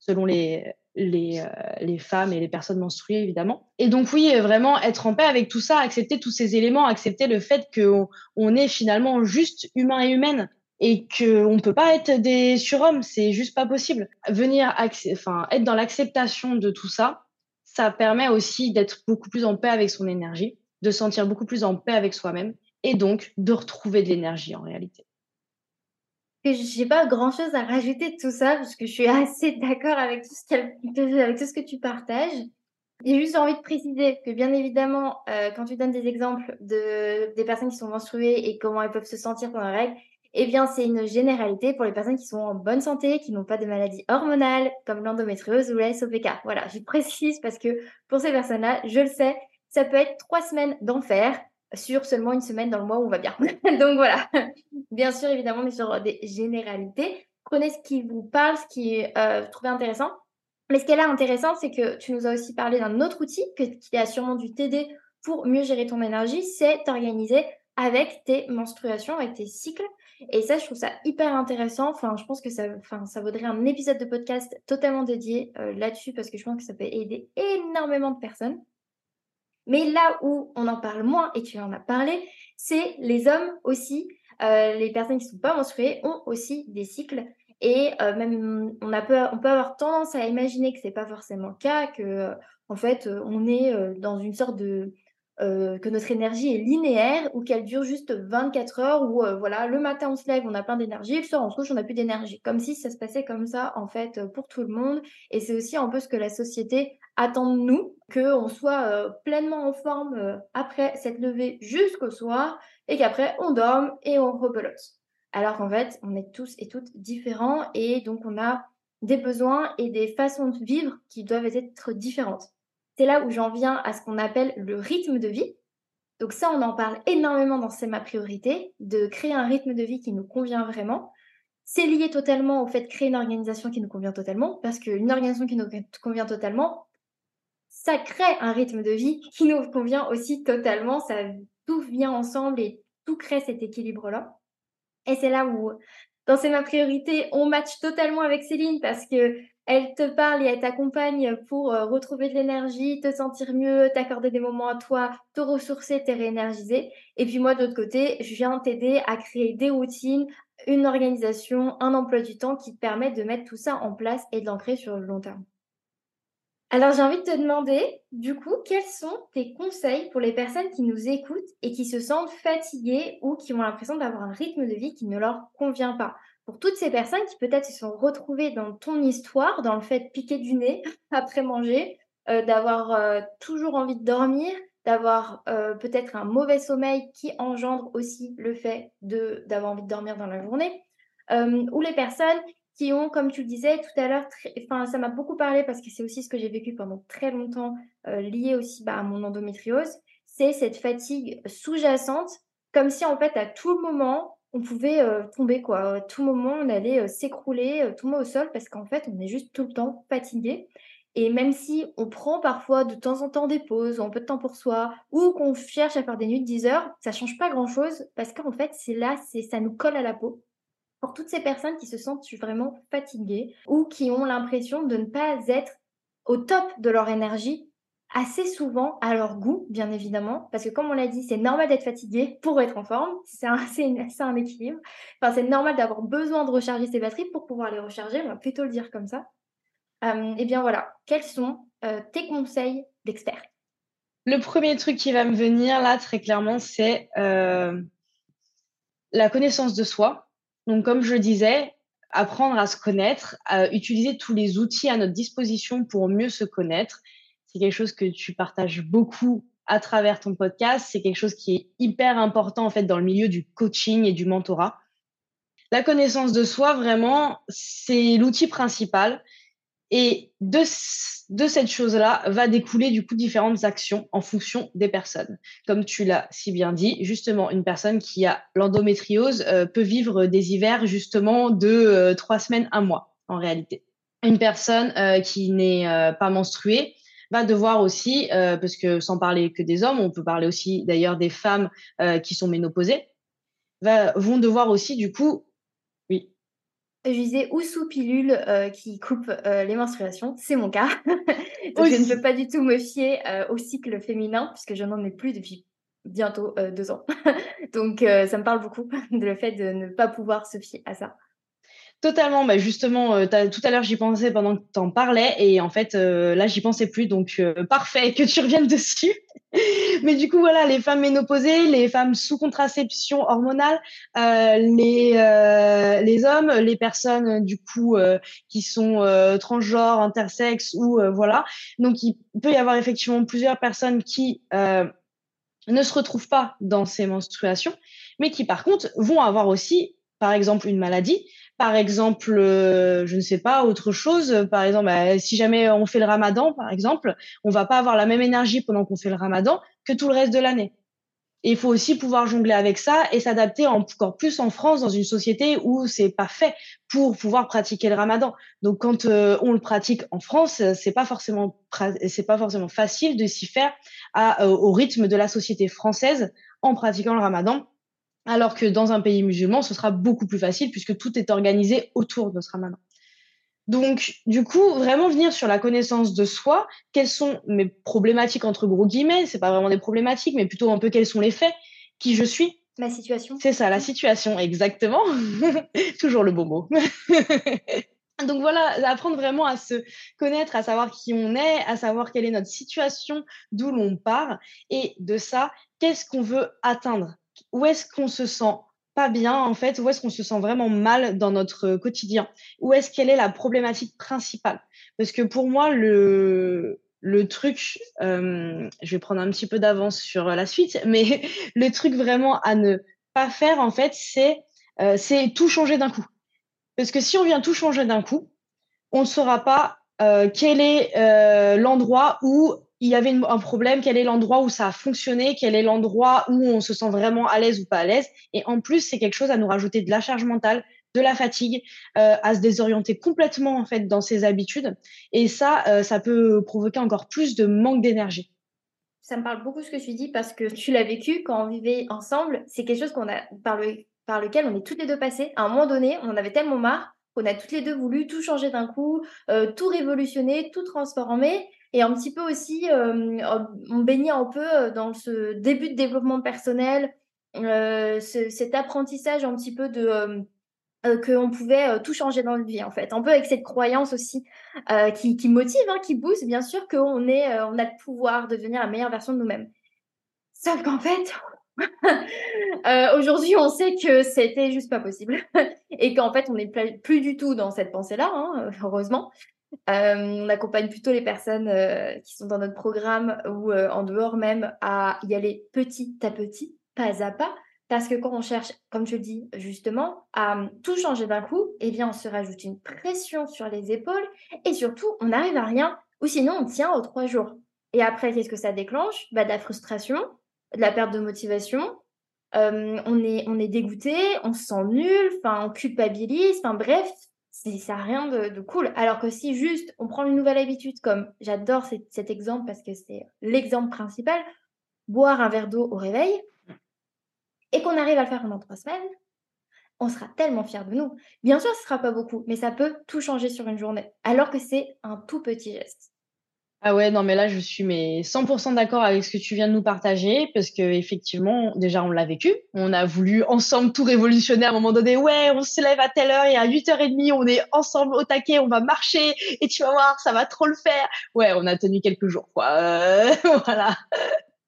selon les les, euh, les femmes et les personnes menstruées, évidemment. Et donc oui, vraiment être en paix avec tout ça, accepter tous ces éléments, accepter le fait qu'on on est finalement juste humain et humaine et qu'on ne peut pas être des surhommes, c'est juste pas possible. Venir enfin, être dans l'acceptation de tout ça, ça permet aussi d'être beaucoup plus en paix avec son énergie, de sentir beaucoup plus en paix avec soi-même et donc de retrouver de l'énergie en réalité. J'ai pas grand chose à rajouter de tout ça parce que je suis assez d'accord avec tout ce avec tout ce que tu partages. J'ai juste envie de préciser que bien évidemment, euh, quand tu donnes des exemples de des personnes qui sont menstruées et comment elles peuvent se sentir pendant la règle, eh bien, c'est une généralité pour les personnes qui sont en bonne santé, qui n'ont pas de maladies hormonales comme l'endométriose ou la SOPK. Voilà, je précise parce que pour ces personnes-là, je le sais, ça peut être trois semaines d'enfer sur seulement une semaine dans le mois où on va bien. (laughs) Donc voilà, bien sûr, évidemment, mais sur des généralités. Prenez ce qui vous parle, ce qui euh, vous trouvez intéressant. Mais ce qui est là intéressant, c'est que tu nous as aussi parlé d'un autre outil qui a sûrement dû t'aider pour mieux gérer ton énergie, c'est t'organiser avec tes menstruations, avec tes cycles. Et ça, je trouve ça hyper intéressant. Enfin, je pense que ça, enfin, ça vaudrait un épisode de podcast totalement dédié euh, là-dessus parce que je pense que ça peut aider énormément de personnes. Mais là où on en parle moins, et tu en as parlé, c'est les hommes aussi. Euh, les personnes qui ne sont pas menstruées ont aussi des cycles. Et euh, même, on, a on peut avoir tendance à imaginer que ce n'est pas forcément le cas, que en fait, on est dans une sorte de, euh, que notre énergie est linéaire ou qu'elle dure juste 24 heures où euh, voilà le matin on se lève on a plein d'énergie le soir on se couche on n'a plus d'énergie. Comme si ça se passait comme ça en fait euh, pour tout le monde. Et c'est aussi un peu ce que la société attend de nous qu'on soit pleinement en forme après cette levée jusqu'au soir et qu'après on dorme et on rebelote. Alors qu'en fait on est tous et toutes différents et donc on a des besoins et des façons de vivre qui doivent être différentes c'est là où j'en viens à ce qu'on appelle le rythme de vie. Donc ça, on en parle énormément dans C'est ma priorité, de créer un rythme de vie qui nous convient vraiment. C'est lié totalement au fait de créer une organisation qui nous convient totalement, parce qu'une organisation qui nous convient totalement, ça crée un rythme de vie qui nous convient aussi totalement. Ça tout vient ensemble et tout crée cet équilibre-là. Et c'est là où, dans C'est ma priorité, on match totalement avec Céline parce que elle te parle et elle t'accompagne pour euh, retrouver de l'énergie, te sentir mieux, t'accorder des moments à toi, te ressourcer, te réénergiser. Et puis moi, de l'autre côté, je viens t'aider à créer des routines, une organisation, un emploi du temps qui te permettent de mettre tout ça en place et de l'ancrer sur le long terme. Alors j'ai envie de te demander, du coup, quels sont tes conseils pour les personnes qui nous écoutent et qui se sentent fatiguées ou qui ont l'impression d'avoir un rythme de vie qui ne leur convient pas? Pour toutes ces personnes qui peut-être se sont retrouvées dans ton histoire, dans le fait de piquer du nez (laughs) après manger, euh, d'avoir euh, toujours envie de dormir, d'avoir euh, peut-être un mauvais sommeil qui engendre aussi le fait d'avoir envie de dormir dans la journée, ou les personnes qui ont, comme tu le disais tout à l'heure, ça m'a beaucoup parlé parce que c'est aussi ce que j'ai vécu pendant très longtemps, lié aussi bah, à mon endométriose, c'est cette fatigue sous-jacente, comme si en fait à tout moment on pouvait euh, tomber quoi. À tout moment, on allait euh, s'écrouler, euh, tomber au sol parce qu'en fait, on est juste tout le temps fatigué. Et même si on prend parfois de temps en temps des pauses, ou un peu de temps pour soi, ou qu'on cherche à faire des nuits de 10 heures, ça change pas grand-chose parce qu'en fait, c'est là, c'est ça nous colle à la peau. Pour toutes ces personnes qui se sentent vraiment fatiguées ou qui ont l'impression de ne pas être au top de leur énergie assez souvent à leur goût, bien évidemment, parce que comme on l'a dit, c'est normal d'être fatigué pour être en forme, (laughs) c'est un, équilibre. Enfin, c'est normal d'avoir besoin de recharger ses batteries pour pouvoir les recharger, on va plutôt le dire comme ça. Euh, et bien voilà, quels sont euh, tes conseils d'expert Le premier truc qui va me venir là, très clairement, c'est euh, la connaissance de soi. Donc, comme je disais, apprendre à se connaître, à utiliser tous les outils à notre disposition pour mieux se connaître c'est quelque chose que tu partages beaucoup à travers ton podcast. C'est quelque chose qui est hyper important en fait dans le milieu du coaching et du mentorat. La connaissance de soi, vraiment, c'est l'outil principal. Et de, de cette chose-là va découler du coup différentes actions en fonction des personnes. Comme tu l'as si bien dit, justement, une personne qui a l'endométriose euh, peut vivre des hivers justement de euh, trois semaines, un mois en réalité. Une personne euh, qui n'est pas menstruée va devoir aussi, euh, parce que sans parler que des hommes, on peut parler aussi d'ailleurs des femmes euh, qui sont ménopausées, va, vont devoir aussi du coup, oui. Je disais ou sous pilule euh, qui coupe les menstruations, c'est mon cas. (laughs) Donc je ne peux pas du tout me fier au cycle féminin puisque je n'en ai plus depuis bientôt deux ans. (laughs) Donc ça me parle beaucoup, (laughs) le fait de ne pas pouvoir se fier à ça. Totalement. Bah justement, euh, tout à l'heure, j'y pensais pendant que tu en parlais. Et en fait, euh, là, j'y pensais plus. Donc, euh, parfait que tu reviennes (laughs) dessus. Mais du coup, voilà, les femmes ménopausées, les femmes sous contraception hormonale, les, les hommes, les personnes, du coup, qui sont transgenres, intersexes ou voilà. Donc, il peut y avoir effectivement plusieurs personnes qui ne se retrouvent pas dans ces menstruations, mais qui, par contre, vont avoir aussi, par exemple, une maladie par exemple, euh, je ne sais pas, autre chose. Par exemple, bah, si jamais on fait le ramadan, par exemple, on va pas avoir la même énergie pendant qu'on fait le ramadan que tout le reste de l'année. Il faut aussi pouvoir jongler avec ça et s'adapter encore plus en France dans une société où c'est pas fait pour pouvoir pratiquer le ramadan. Donc quand euh, on le pratique en France, c'est pas forcément c'est pas forcément facile de s'y faire à, euh, au rythme de la société française en pratiquant le ramadan alors que dans un pays musulman, ce sera beaucoup plus facile puisque tout est organisé autour de ce ramadan. Donc, du coup, vraiment venir sur la connaissance de soi, quelles sont mes problématiques entre gros guillemets, c'est pas vraiment des problématiques, mais plutôt un peu quels sont les faits, qui je suis. Ma situation. C'est ça, la situation, exactement. (laughs) Toujours le beau mot. (laughs) Donc voilà, apprendre vraiment à se connaître, à savoir qui on est, à savoir quelle est notre situation, d'où l'on part, et de ça, qu'est-ce qu'on veut atteindre où est-ce qu'on se sent pas bien en fait, où est-ce qu'on se sent vraiment mal dans notre quotidien, où est-ce qu'elle est la problématique principale? Parce que pour moi, le, truc, euh, je vais prendre un petit peu d'avance sur la suite, mais (laughs) le truc vraiment à ne pas faire en fait, c'est euh, c'est tout changer d'un coup. Parce que si on vient tout changer d'un coup, on ne saura pas euh, quel est l'endroit où il y avait un problème, quel est l'endroit où ça a fonctionné, quel est l'endroit où on se sent vraiment à l'aise ou pas à l'aise. Et en plus, c'est quelque chose à nous rajouter de la charge mentale, de la fatigue, euh, à se désorienter complètement en fait dans ses habitudes. Et ça, euh, ça peut provoquer encore plus de manque d'énergie. Ça me parle beaucoup ce que tu dis parce que tu l'as vécu quand on vivait ensemble. C'est quelque chose qu'on a par, le, par lequel on est toutes les deux passées. À un moment donné, on avait tellement marre qu'on a toutes les deux voulu tout changer d'un coup, euh, tout révolutionner, tout transformer et un petit peu aussi, on baignait un peu dans ce début de développement personnel, cet apprentissage un petit peu de qu'on pouvait tout changer dans notre vie en fait, un peu avec cette croyance aussi qui, motive, hein, qui booste bien sûr qu'on est, on a le pouvoir de devenir la meilleure version de nous-mêmes. Sauf qu'en fait, (laughs) aujourd'hui, on sait que c'était juste pas possible (laughs) et qu'en fait, on n'est plus du tout dans cette pensée-là, hein, heureusement. Euh, on accompagne plutôt les personnes euh, qui sont dans notre programme ou euh, en dehors même à y aller petit à petit, pas à pas, parce que quand on cherche, comme je le dis justement, à tout changer d'un coup, eh bien on se rajoute une pression sur les épaules et surtout on n'arrive à rien ou sinon on tient aux trois jours. Et après, qu'est-ce que ça déclenche? Bah, De la frustration, de la perte de motivation, on, est, on est dégoûté, on se sent nul, enfin on culpabilise, enfin bref, ça n'a rien de, cool. Alors que si juste on prend une nouvelle habitude, comme j'adore cet, exemple parce que c'est l'exemple principal, boire un verre d'eau au réveil, et qu'on arrive à le faire pendant trois semaines, on sera tellement fiers de nous. Bien sûr, ce ne sera pas beaucoup, mais ça peut tout changer sur une journée, alors que c'est un tout petit geste. Ah ouais, non, mais là, je suis mais 100% d'accord avec ce que tu viens de nous partager, parce que effectivement, déjà, on l'a vécu. On a voulu ensemble tout révolutionner à un moment donné. Ouais, on se lève à telle heure et à 8h30, on est ensemble au taquet, on va marcher et tu vas voir, ça va trop le faire. Ouais, on a tenu quelques jours, quoi. Euh, (laughs) voilà.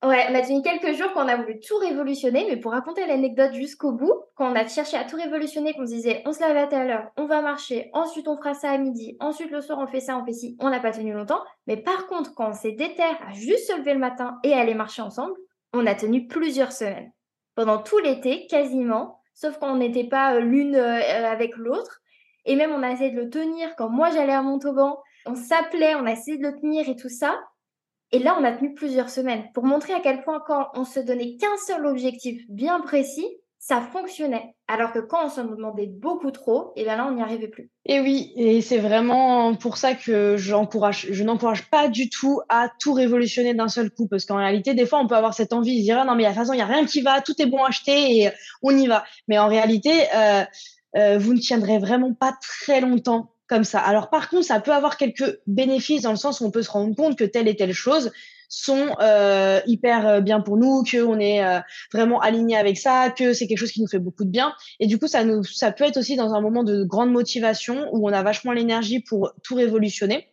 Ouais, on a tenu quelques jours qu'on a voulu tout révolutionner, mais pour raconter l'anecdote jusqu'au bout, quand on a cherché à tout révolutionner, qu'on se disait on se lève à telle heure, on va marcher, ensuite on fera ça à midi, ensuite le soir on fait ça, on fait ci, on n'a pas tenu longtemps. Mais par contre, quand on s'est déterre à juste se lever le matin et aller marcher ensemble, on a tenu plusieurs semaines. Pendant tout l'été, quasiment, sauf qu'on n'était pas euh, l'une euh, avec l'autre. Et même on a essayé de le tenir quand moi j'allais à Montauban, on s'appelait, on a essayé de le tenir et tout ça. Et là, on a tenu plusieurs semaines pour montrer à quel point quand on se donnait qu'un seul objectif bien précis, ça fonctionnait. Alors que quand on se demandait beaucoup trop, et eh bien là, on n'y arrivait plus. Et oui, et c'est vraiment pour ça que je n'encourage pas du tout à tout révolutionner d'un seul coup, parce qu'en réalité, des fois, on peut avoir cette envie, de dire ah non mais de toute façon, il y a rien qui va, tout est bon à acheter et on y va. Mais en réalité, euh, euh, vous ne tiendrez vraiment pas très longtemps ça. Alors par contre, ça peut avoir quelques bénéfices dans le sens où on peut se rendre compte que telle et telle chose sont euh, hyper bien pour nous, qu'on est vraiment aligné avec ça, que c'est quelque chose qui nous fait beaucoup de bien. Et du coup, ça, nous, ça peut être aussi dans un moment de grande motivation où on a vachement l'énergie pour tout révolutionner.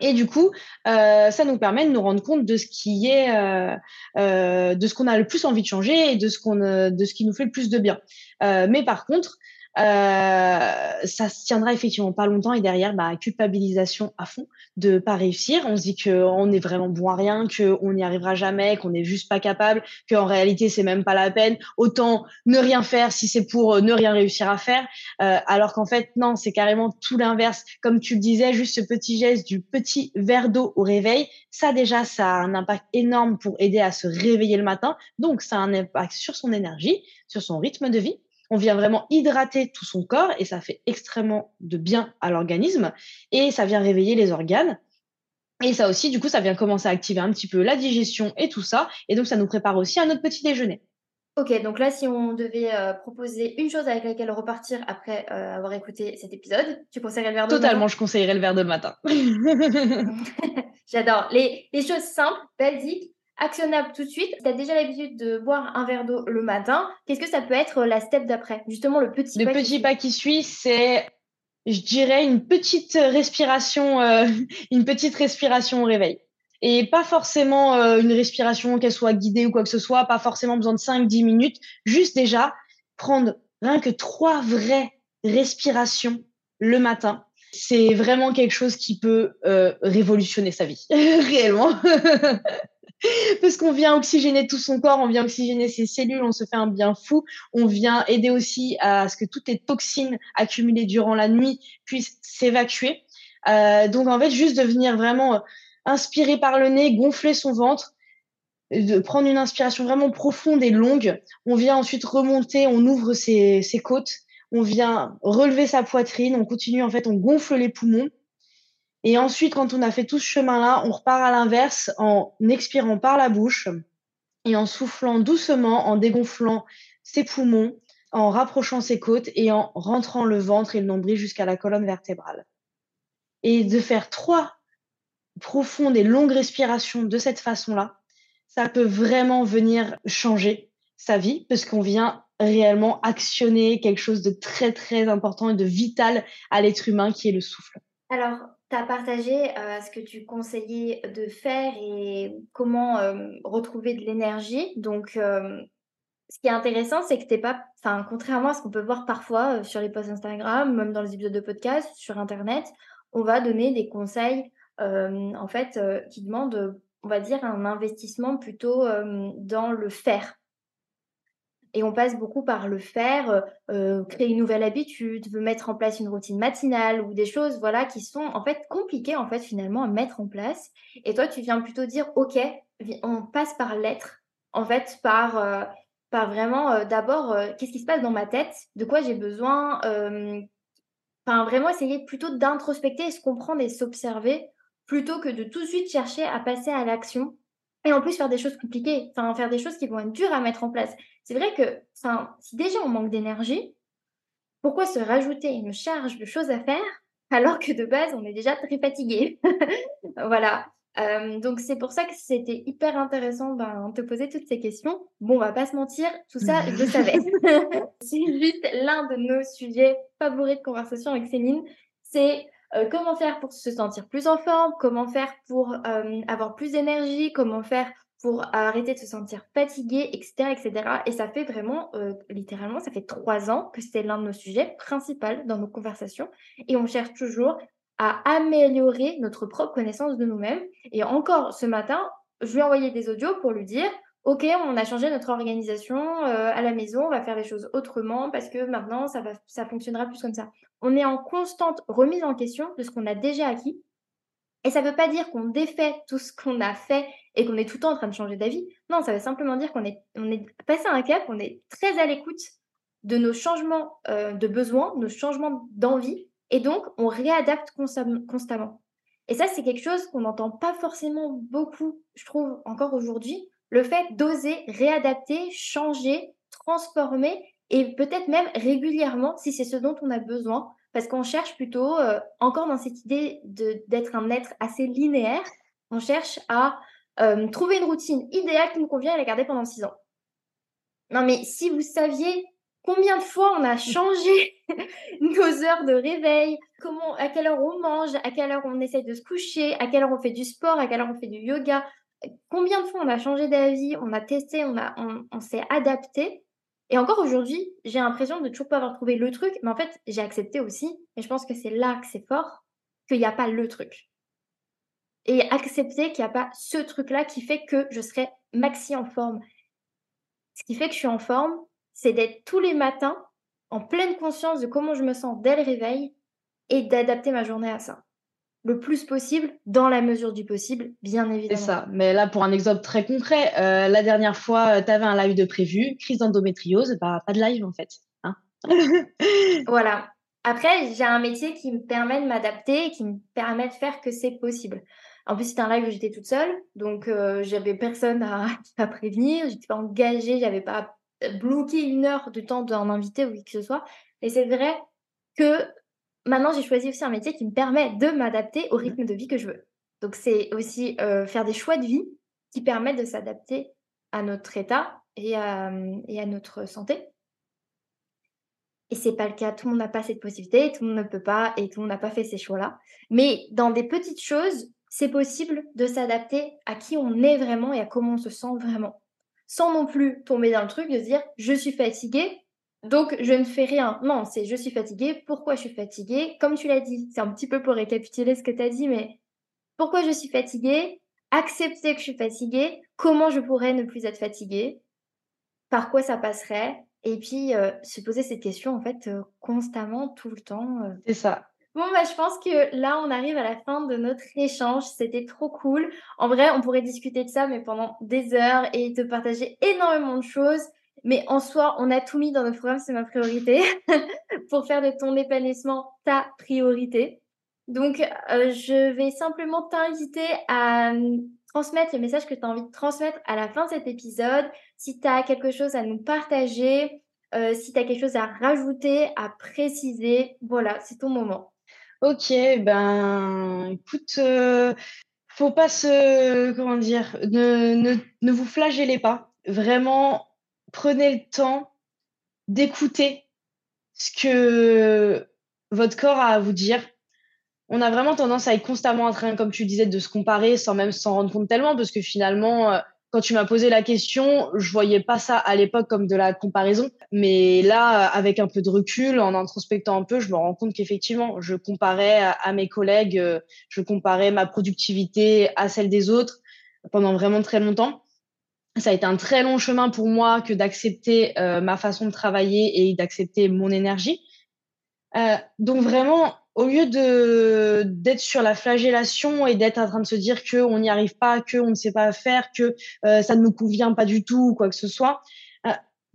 Et du coup, euh, ça nous permet de nous rendre compte de ce qui est, euh, euh, de ce qu'on a le plus envie de changer et de ce qu'on, de ce qui nous fait le plus de bien. mais par contre, euh, ça se tiendra effectivement pas longtemps et derrière, bah, culpabilisation à fond de pas réussir. On se dit qu'on est vraiment bon à rien, qu'on n'y arrivera jamais, qu'on n'est juste pas capable, qu'en réalité c'est même pas la peine. Autant ne rien faire si c'est pour ne rien réussir à faire, euh, alors qu'en fait non, c'est carrément tout l'inverse. Comme tu le disais, juste ce petit geste du petit verre d'eau au réveil, ça déjà ça a un impact énorme pour aider à se réveiller le matin. Donc ça a un impact sur son énergie, sur son rythme de vie on vient vraiment hydrater tout son corps et ça fait extrêmement de bien à l'organisme et ça vient réveiller les organes. Et ça aussi, du coup, ça vient commencer à activer un petit peu la digestion et tout ça. Et donc, ça nous prépare aussi à notre petit déjeuner. Ok, donc là, si on devait euh, proposer une chose avec laquelle repartir après euh, avoir écouté cet épisode, tu conseillerais le verre d'eau Totalement, je conseillerais le verre de le matin. (laughs) (laughs) J'adore. Les, les choses simples, basiques, actionnable tout de suite. Si tu as déjà l'habitude de boire un verre d'eau le matin, qu'est-ce que ça peut être la step d'après? Justement, le petit le pas. Le petit pas qui suit, c'est, je dirais, une petite respiration, euh, (laughs) une petite respiration au réveil. Et pas forcément euh, une respiration qu'elle soit guidée ou quoi que ce soit, pas forcément besoin de 5-10 minutes, juste déjà prendre rien que trois vraies respirations le matin. C'est vraiment quelque chose qui peut euh, révolutionner sa vie, (laughs) réellement. (laughs) (laughs) parce qu'on vient oxygéner tout son corps, on vient oxygéner ses cellules, on se fait un bien fou. On vient aider aussi à ce que toutes les toxines accumulées durant la nuit puissent s'évacuer. Euh, donc en fait, juste de venir vraiment euh, inspirer par le nez, gonfler son ventre, de prendre une inspiration vraiment profonde et longue. On vient ensuite remonter, on ouvre ses, ses côtes, on vient relever sa poitrine, on continue en fait, on gonfle les poumons et ensuite, quand on a fait tout ce chemin-là, on repart à l'inverse en expirant par la bouche et en soufflant doucement, en dégonflant ses poumons, en rapprochant ses côtes et en rentrant le ventre et le nombril jusqu'à la colonne vertébrale. Et de faire trois profondes et longues respirations de cette façon-là, ça peut vraiment venir changer sa vie parce qu'on vient réellement actionner quelque chose de très très important et de vital à l'être humain qui est le souffle. Alors, tu euh, ce que tu conseillais de faire et comment euh, retrouver de l'énergie. Donc, euh, ce qui est intéressant, c'est que t'es pas, enfin, contrairement à ce qu'on peut voir parfois sur les posts Instagram, même dans les épisodes de podcast, sur Internet, on va donner des conseils, en fait, qui demandent, on va dire, un investissement plutôt dans le faire. Et on passe beaucoup par le faire, euh, euh, créer une nouvelle habitude, mettre en place une routine matinale ou des choses voilà qui sont en fait compliquées en fait finalement à mettre en place. Et toi, tu viens plutôt dire OK, on passe par l'être, en fait par euh, par vraiment d'abord qu'est-ce qui se passe dans ma tête, de quoi j'ai besoin. Enfin, vraiment essayer plutôt d'introspecter et se comprendre et s'observer plutôt que de tout de suite chercher à passer à l'action et en plus faire des choses compliquées, enfin faire des choses qui vont être dures à mettre en place. C'est vrai que si déjà on manque d'énergie, pourquoi se rajouter une charge de choses à faire alors que de base on est déjà très fatigué? (laughs) Voilà. Euh, donc c'est pour ça que c'était hyper intéressant ben, de te poser toutes ces questions. Bon, on va pas se mentir, tout ça je le savais. (laughs) (laughs) c'est juste l'un de nos sujets favoris de conversation avec Céline. C'est euh, comment faire pour se sentir plus en forme, comment faire pour euh, avoir plus d'énergie, comment faire pour arrêter de se sentir fatigué, etc. etc. Et ça fait vraiment, euh, littéralement, ça fait trois ans que c'est l'un de nos sujets principaux dans nos conversations. Et on cherche toujours à améliorer notre propre connaissance de nous-mêmes. Et encore ce matin, je lui ai envoyé des audios pour lui dire, OK, on a changé notre organisation à la maison, on va faire les choses autrement parce que maintenant, ça, va, ça fonctionnera plus comme ça on est en constante remise en question de ce qu'on a déjà acquis. Et ça ne veut pas dire qu'on défait tout ce qu'on a fait et qu'on est tout le temps en train de changer d'avis. Non, ça veut simplement dire qu'on est, on est passé à un cap, on est très à l'écoute de nos changements euh, de besoins, nos changements d'envie, et donc on réadapte constamment. Et ça, c'est quelque chose qu'on n'entend pas forcément beaucoup, je trouve, encore aujourd'hui. Le fait d'oser réadapter, changer, transformer et peut-être même régulièrement si c'est ce dont on a besoin, parce qu'on cherche plutôt, euh, encore dans cette idée d'être un être assez linéaire, on cherche à euh, trouver une routine idéale qui nous convient et la garder pendant six ans. Non, mais si vous saviez combien de fois on a changé (laughs) nos heures de réveil, comment, à quelle heure on mange, à quelle heure on essaye de se coucher, à quelle heure on fait du sport, à quelle heure on fait du yoga, combien de fois on a changé d'avis, on a testé, on, on, s'est adapté. Et encore aujourd'hui, j'ai l'impression de toujours pas avoir trouvé le truc, mais en fait, j'ai accepté aussi, et je pense que c'est là que c'est fort, qu'il n'y a pas le truc. Et accepter qu'il n'y a pas ce truc-là qui fait que je serai maxi en forme. Ce qui fait que je suis en forme, c'est d'être tous les matins en pleine conscience de comment je me sens dès le réveil et d'adapter ma journée à ça le plus possible, dans la mesure du possible, bien évidemment. C'est ça. Mais là, pour un exemple très concret, euh, la dernière fois, euh, tu avais un live de prévu, crise d'endométriose, bah, pas de live en fait. Hein (laughs) voilà. Après, j'ai un métier qui me permet de m'adapter et qui me permet de faire que c'est possible. En plus, c'était un live où j'étais toute seule, donc euh, j'avais personne à, (laughs) à prévenir, j'étais pas engagée, j'avais pas bloqué une heure de temps d'un invité ou qui que ce soit. Et c'est vrai que maintenant, j'ai choisi aussi un métier qui me permet de m'adapter au rythme de vie que je veux. Donc, c'est aussi euh, faire des choix de vie qui permettent de s'adapter à notre état et à, et à notre santé. Et c'est pas le cas, tout le monde n'a pas cette possibilité, tout le monde ne peut pas et tout le monde n'a pas fait ces choix-là. Mais dans des petites choses, c'est possible de s'adapter à qui on est vraiment et à comment on se sent vraiment. Sans non plus tomber dans le truc de se dire je suis fatiguée, donc, je ne fais rien. Non, c'est je suis fatiguée. Pourquoi je suis fatiguée? Comme tu l'as dit, c'est un petit peu pour récapituler ce que tu as dit, mais pourquoi je suis fatiguée? Accepter que je suis fatiguée. Comment je pourrais ne plus être fatiguée? Par quoi ça passerait? Et puis, euh, se poser cette question, en fait, euh, constamment, tout le temps. Euh. C'est ça. Bon, bah, je pense que là, on arrive à la fin de notre échange. C'était trop cool. En vrai, on pourrait discuter de ça, mais pendant des heures et te partager énormément de choses. Mais en soi, on a tout mis dans notre programme, c'est ma priorité, (laughs) pour faire de ton épanouissement ta priorité. Donc, euh, je vais simplement t'inviter à transmettre le message que tu as envie de transmettre à la fin de cet épisode. Si tu as quelque chose à nous partager, euh, si tu as quelque chose à rajouter, à préciser, voilà, c'est ton moment. Ok, ben écoute, euh, faut pas se. Comment dire Ne, ne, ne vous flagellez pas. Vraiment, prenez le temps d'écouter ce que votre corps a à vous dire. On a vraiment tendance à être constamment en train, comme tu disais, de se comparer sans même s'en rendre compte tellement, parce que finalement, euh, quand tu m'as posé la question, je voyais pas ça à l'époque comme de la comparaison. Mais là, avec un peu de recul, en introspectant un peu, je me rends compte qu'effectivement, je comparais à, mes collègues, euh, je comparais ma productivité à celle des autres pendant vraiment très longtemps ça a été un très long chemin pour moi que d'accepter euh, ma façon de travailler et d'accepter mon énergie. Euh, donc vraiment, au lieu de d'être sur la flagellation et d'être en train de se dire que on n'y arrive pas, que on ne sait pas faire, que euh, ça ne nous convient pas du tout ou quoi que ce soit, euh,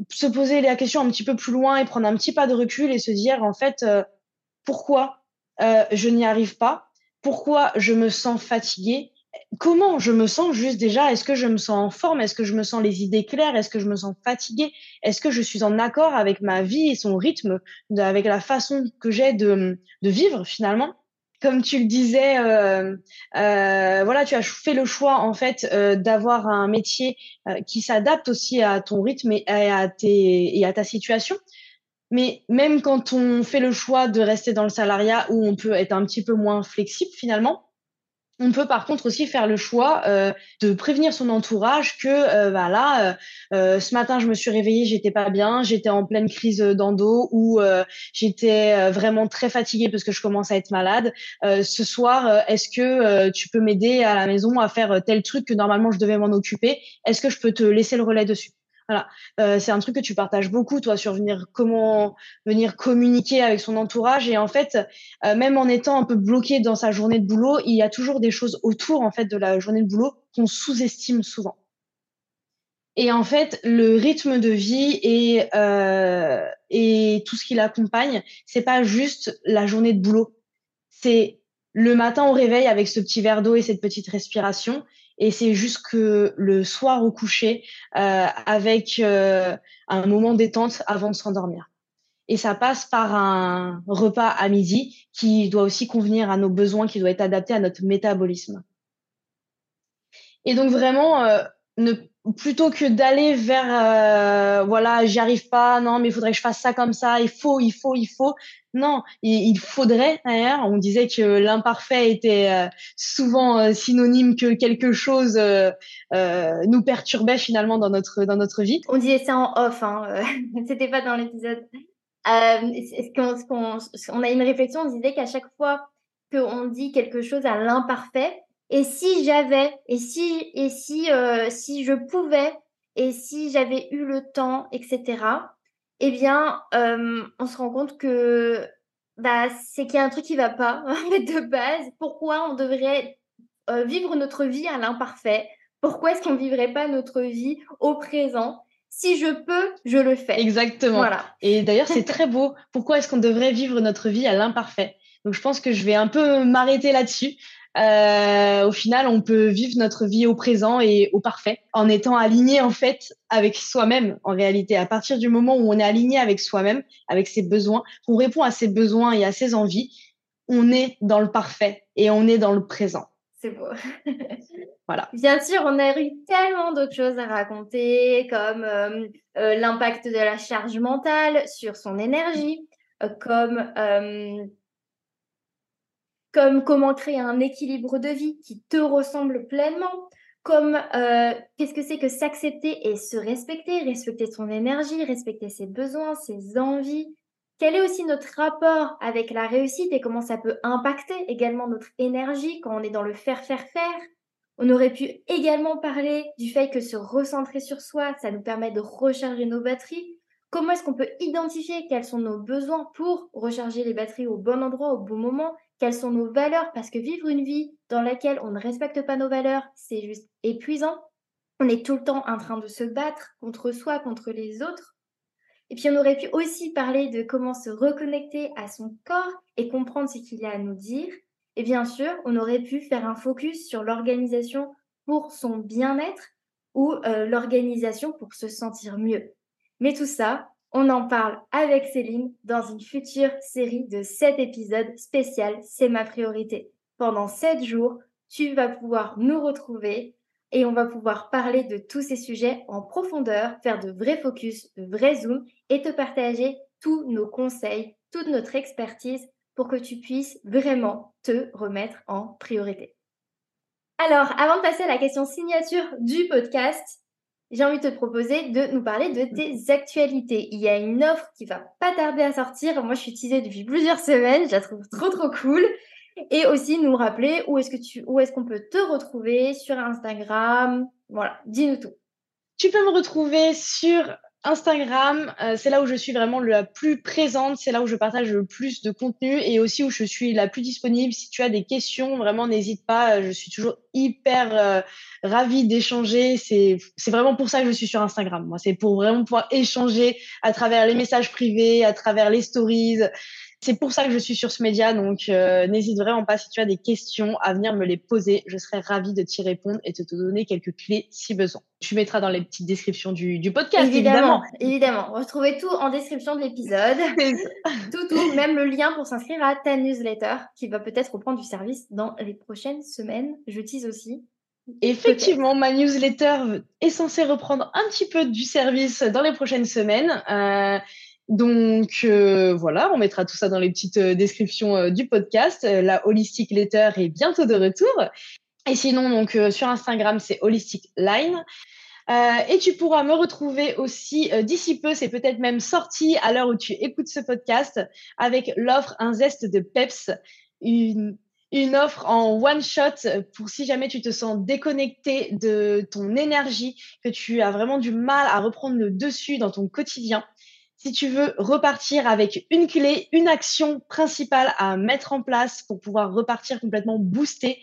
se poser la question un petit peu plus loin et prendre un petit pas de recul et se dire en fait euh, pourquoi je n'y arrive pas, pourquoi je me sens fatiguée? Comment je me sens juste déjà? Est-ce que je me sens en forme? Est-ce que je me sens les idées claires? Est-ce que je me sens fatiguée? Est-ce que je suis en accord avec ma vie et son rythme, avec la façon que j'ai de, de vivre finalement? Comme tu le disais, euh, euh, voilà, tu as fait le choix en fait euh, d'avoir un métier euh, qui s'adapte aussi à ton rythme et à, tes, et à ta situation. Mais même quand on fait le choix de rester dans le salariat où on peut être un petit peu moins flexible finalement, on peut par contre aussi faire le choix euh, de prévenir son entourage que euh, bah là, euh, ce matin je me suis réveillée, j'étais pas bien, j'étais en pleine crise d'endo ou j'étais vraiment très fatiguée parce que je commence à être malade. ce soir, est-ce que tu peux m'aider à la maison à faire tel truc que normalement je devais m'en occuper? Est-ce que je peux te laisser le relais dessus? Voilà, euh, c'est un truc que tu partages beaucoup, toi, sur venir comment venir communiquer avec son entourage. Et en fait, euh, même en étant un peu bloqué dans sa journée de boulot, il y a toujours des choses autour en fait de la journée de boulot qu'on sous-estime souvent. Et en fait, le rythme de vie et euh, et tout ce qui l'accompagne, c'est pas juste la journée de boulot. C'est le matin au réveil avec ce petit verre d'eau et cette petite respiration et c'est juste que le soir au coucher, euh, avec euh, un moment détente avant de s'endormir. Et ça passe par un repas à midi qui doit aussi convenir à nos besoins, qui doit être adapté à notre métabolisme. Et donc vraiment, ne plutôt que d'aller vers euh, voilà j'y arrive pas non mais il faudrait que je fasse ça comme ça il faut il faut il faut. Non il, faudrait d'ailleurs. On disait que l'imparfait était euh, souvent euh, synonyme que quelque chose nous perturbait finalement dans notre dans notre vie. On disait ça en off hein (laughs) c'était pas dans l'épisode. Ce qu'on, on a une réflexion on disait qu'à chaque fois qu'on dit quelque chose à l'imparfait et si j'avais, et si, et si, euh, si je pouvais, et si j'avais eu le temps, etc. Eh bien, euh, on se rend compte que bah, c'est qu'il y a un truc qui va pas (laughs) de base. Pourquoi on devrait euh, vivre notre vie à l'imparfait? Pourquoi est-ce qu'on vivrait pas notre vie au présent? Si je peux, je le fais. Exactement. Voilà. Et d'ailleurs, c'est très beau. (laughs) Pourquoi est-ce qu'on devrait vivre notre vie à l'imparfait? Donc, je pense que je vais un peu m'arrêter là-dessus euh, au final, on peut vivre notre vie au présent et au parfait en étant aligné en fait avec soi-même en réalité. À partir du moment où on est aligné avec soi-même, avec ses besoins, qu'on répond à ses besoins et à ses envies, on est dans le parfait et on est dans le présent. C'est beau. (laughs) voilà. Bien sûr, on a eu tellement d'autres choses à raconter, comme euh, euh, l'impact de la charge mentale sur son énergie, comme comme comment créer un équilibre de vie qui te ressemble pleinement, comme euh, qu'est-ce que c'est que s'accepter et se respecter, respecter son énergie, respecter ses besoins, ses envies. Quel est aussi notre rapport avec la réussite et comment ça peut impacter également notre énergie quand on est dans le faire, faire, faire? On aurait pu également parler du fait que se recentrer sur soi, ça nous permet de recharger nos batteries. Comment est-ce qu'on peut identifier quels sont nos besoins pour recharger les batteries au bon endroit, au bon moment? Quelles sont nos valeurs, parce que vivre une vie dans laquelle on ne respecte pas nos valeurs, c'est juste épuisant. On est tout le temps en train de se battre contre soi, contre les autres. Et puis on aurait pu aussi parler de comment se reconnecter à son corps et comprendre ce qu'il a à nous dire. Et bien sûr, on aurait pu faire un focus sur l'organisation pour son bien-être ou euh, l'organisation pour se sentir mieux. Mais tout ça, on en parle avec Céline dans une future série de 7 épisodes spécial C'est ma priorité. Pendant 7 jours, tu vas pouvoir nous retrouver et on va pouvoir parler de tous ces sujets en profondeur, faire de vrais focus, de vrais zooms et te partager tous nos conseils, toute notre expertise pour que tu puisses vraiment te remettre en priorité. Alors, avant de passer à la question signature du podcast, j'ai envie de te proposer de nous parler de tes actualités. Il y a une offre qui va pas tarder à sortir. Moi, je suis teasée depuis plusieurs semaines. Je la trouve trop, trop cool. Et aussi nous rappeler où est-ce que tu, où est-ce qu'on peut te retrouver sur Instagram. Voilà, dis-nous tout. Tu peux me retrouver sur Instagram, euh, c'est là où je suis vraiment la plus présente, c'est là où je partage le plus de contenu et aussi où je suis la plus disponible. Si tu as des questions, vraiment n'hésite pas, euh, je suis toujours hyper euh, ravie d'échanger. C'est c'est vraiment pour ça que je suis sur Instagram. Moi, c'est pour vraiment pouvoir échanger à travers les messages privés, à travers les stories. C'est pour ça que je suis sur ce média, donc euh, n'hésite vraiment pas si tu as des questions à venir me les poser. Je serai ravie de t'y répondre et de te donner quelques clés si besoin. Tu mettras dans les petites descriptions du, podcast, évidemment. Évidemment, retrouvez tout en description de l'épisode. (laughs) tout, tout, même le lien pour s'inscrire à ta newsletter qui va peut-être reprendre du service dans les prochaines semaines. Je tease aussi. Effectivement, ma newsletter est censée reprendre un petit peu du service dans les prochaines semaines. Euh, donc euh, voilà, on mettra tout ça dans les petites euh, descriptions euh, du podcast. La Holistic Letter est bientôt de retour. Et sinon, donc sur Instagram, c'est Holistic Line. et tu pourras me retrouver aussi d'ici peu, c'est peut-être même sorti à l'heure où tu écoutes ce podcast, avec l'offre Un zeste de Peps, une, une offre en one shot pour si jamais tu te sens déconnecté de ton énergie, que tu as vraiment du mal à reprendre le dessus dans ton quotidien si tu veux repartir avec une clé, une action principale à mettre en place pour pouvoir repartir complètement boosté,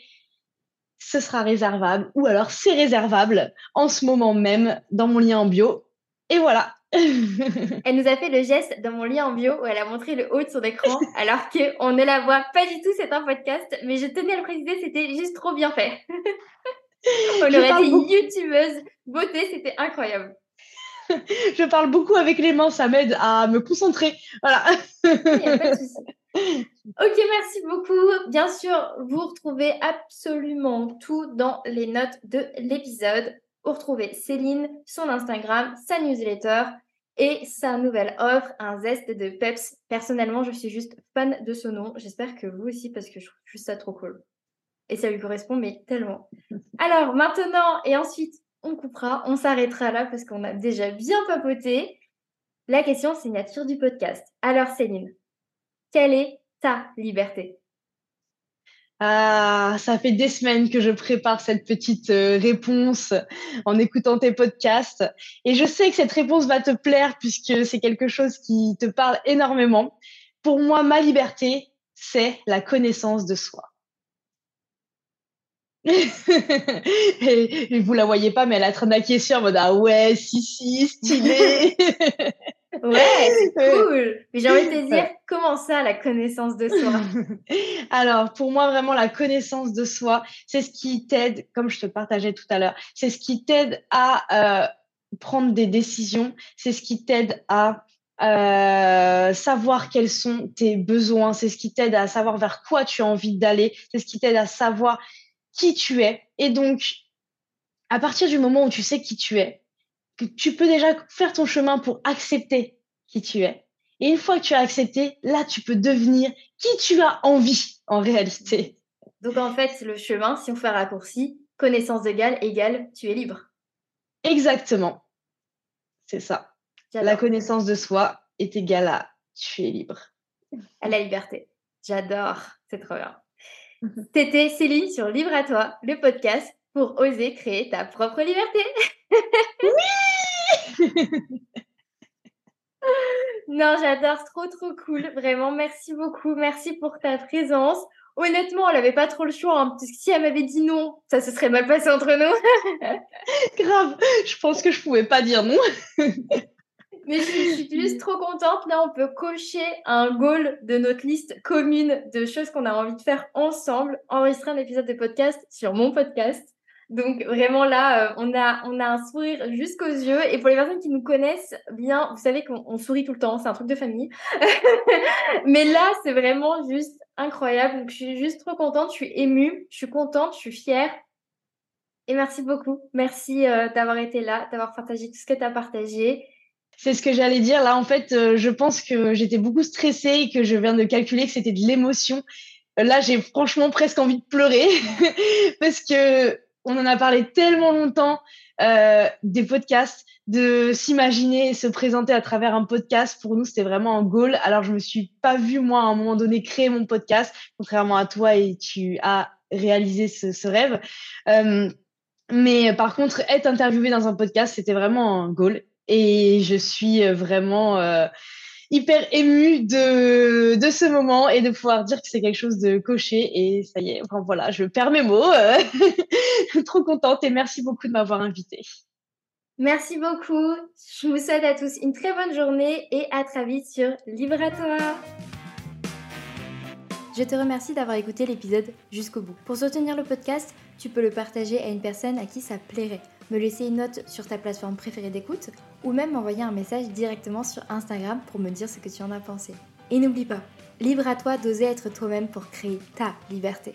ce sera réservable ou alors c'est réservable en ce moment même dans mon lien en bio. Et voilà. (laughs) elle nous a fait le geste dans mon lien en bio où elle a montré le haut de son écran (laughs) alors qu'on ne la voit pas du tout, c'est un podcast, mais je tenais à le préciser, c'était juste trop bien fait. (laughs) On aurait dit youtubeuse beauté, c'était incroyable. Je parle beaucoup avec les mains, ça m'aide à me concentrer. Voilà. Ok, merci beaucoup. Bien sûr, vous retrouvez absolument tout dans les notes de l'épisode. Vous retrouvez Céline, son Instagram, sa newsletter et sa nouvelle offre, un zeste de peps. Personnellement, je suis juste fan de ce nom. J'espère que vous aussi, parce que je trouve juste ça trop cool. Et ça lui correspond, mais tellement. Alors, maintenant et ensuite, on coupera, on s'arrêtera là parce qu'on a déjà bien papoté. La question signature du podcast. Alors, Céline, quelle est ta liberté? Ah, ça fait des semaines que je prépare cette petite euh, réponse en écoutant tes podcasts. Et je sais que cette réponse va te plaire puisque c'est quelque chose qui te parle énormément. Pour moi, ma liberté, c'est la connaissance de soi. Et, vous la voyez pas, mais elle a train d'acquiescer en mode ah ouais, si si, stylé. (laughs) ouais, c'est (laughs) cool. Mais j'ai envie de te dire, comment ça, la connaissance de soi? (laughs) Alors, pour moi, vraiment, la connaissance de soi, c'est ce qui t'aide, comme je te partageais tout à l'heure, c'est ce qui t'aide à euh, prendre des décisions, c'est ce qui t'aide à euh, savoir quels sont tes besoins, c'est ce qui t'aide à savoir vers quoi tu as envie d'aller, c'est ce qui t'aide à savoir qui tu es. Et donc, à partir du moment où tu sais qui tu es, que tu peux déjà faire ton chemin pour accepter qui tu es. Et une fois que tu as accepté, là, tu peux devenir qui tu as envie en réalité. Donc en fait, le chemin, si on fait un raccourci, connaissance égale égale, tu es libre. Exactement. C'est ça. La connaissance de soi est égale à tu es libre. À la liberté. J'adore. C'est trop bien. (laughs) C'était Céline sur Libre à toi, le podcast pour oser créer ta propre liberté. oui Non, j'adore, trop trop cool. Vraiment, merci beaucoup. Merci pour ta présence. Honnêtement, elle n'avait pas trop le choix, hein, parce que si elle m'avait dit non, ça se serait mal passé entre nous. (laughs) Grave, je pense que je pouvais pas dire non. (laughs) Mais je suis, juste trop contente. Là, on peut cocher un goal de notre liste commune de choses qu'on a envie de faire ensemble, enregistrer un épisode de podcast sur mon podcast. Donc vraiment là, euh, on, a, on a un sourire jusqu'aux yeux. Et pour les personnes qui nous connaissent bien, vous savez qu'on sourit tout le temps, c'est un truc de famille. (laughs) Mais là, c'est vraiment juste incroyable. Donc je suis juste trop contente, je suis émue, je suis contente, je suis fière. Et merci beaucoup. Merci euh, d'avoir été là, d'avoir partagé tout ce que tu as partagé. C'est ce que j'allais dire. Là, en fait, euh, je pense que j'étais beaucoup stressée et que je viens de calculer que c'était de l'émotion. Euh, là, j'ai franchement presque envie de pleurer (laughs) parce que on en a parlé tellement longtemps euh, des podcasts, de s'imaginer se présenter à travers un podcast. Pour nous, c'était vraiment un goal. Alors, je me suis pas vue moi à un moment donné créer mon podcast, contrairement à toi et tu as réalisé ce, rêve. Mais par contre, être interviewée dans un podcast, c'était vraiment un goal. Et je suis euh, vraiment euh, hyper émue de, de ce moment et de pouvoir dire que c'est quelque chose de coché. Et ça y est, enfin, voilà, je perds mes mots. Euh, (laughs) trop contente et merci beaucoup de m'avoir invitée. Merci beaucoup. Je vous souhaite à tous une très bonne journée et à très vite sur Libre à toi. Je te remercie d'avoir écouté l'épisode jusqu'au bout. Pour soutenir le podcast, tu peux le partager à une personne à qui ça plairait me laisser une note sur ta plateforme préférée d'écoute ou même m'envoyer un message directement sur Instagram pour me dire ce que tu en as pensé. Et n'oublie pas, libre à toi d'oser être toi-même pour créer ta liberté.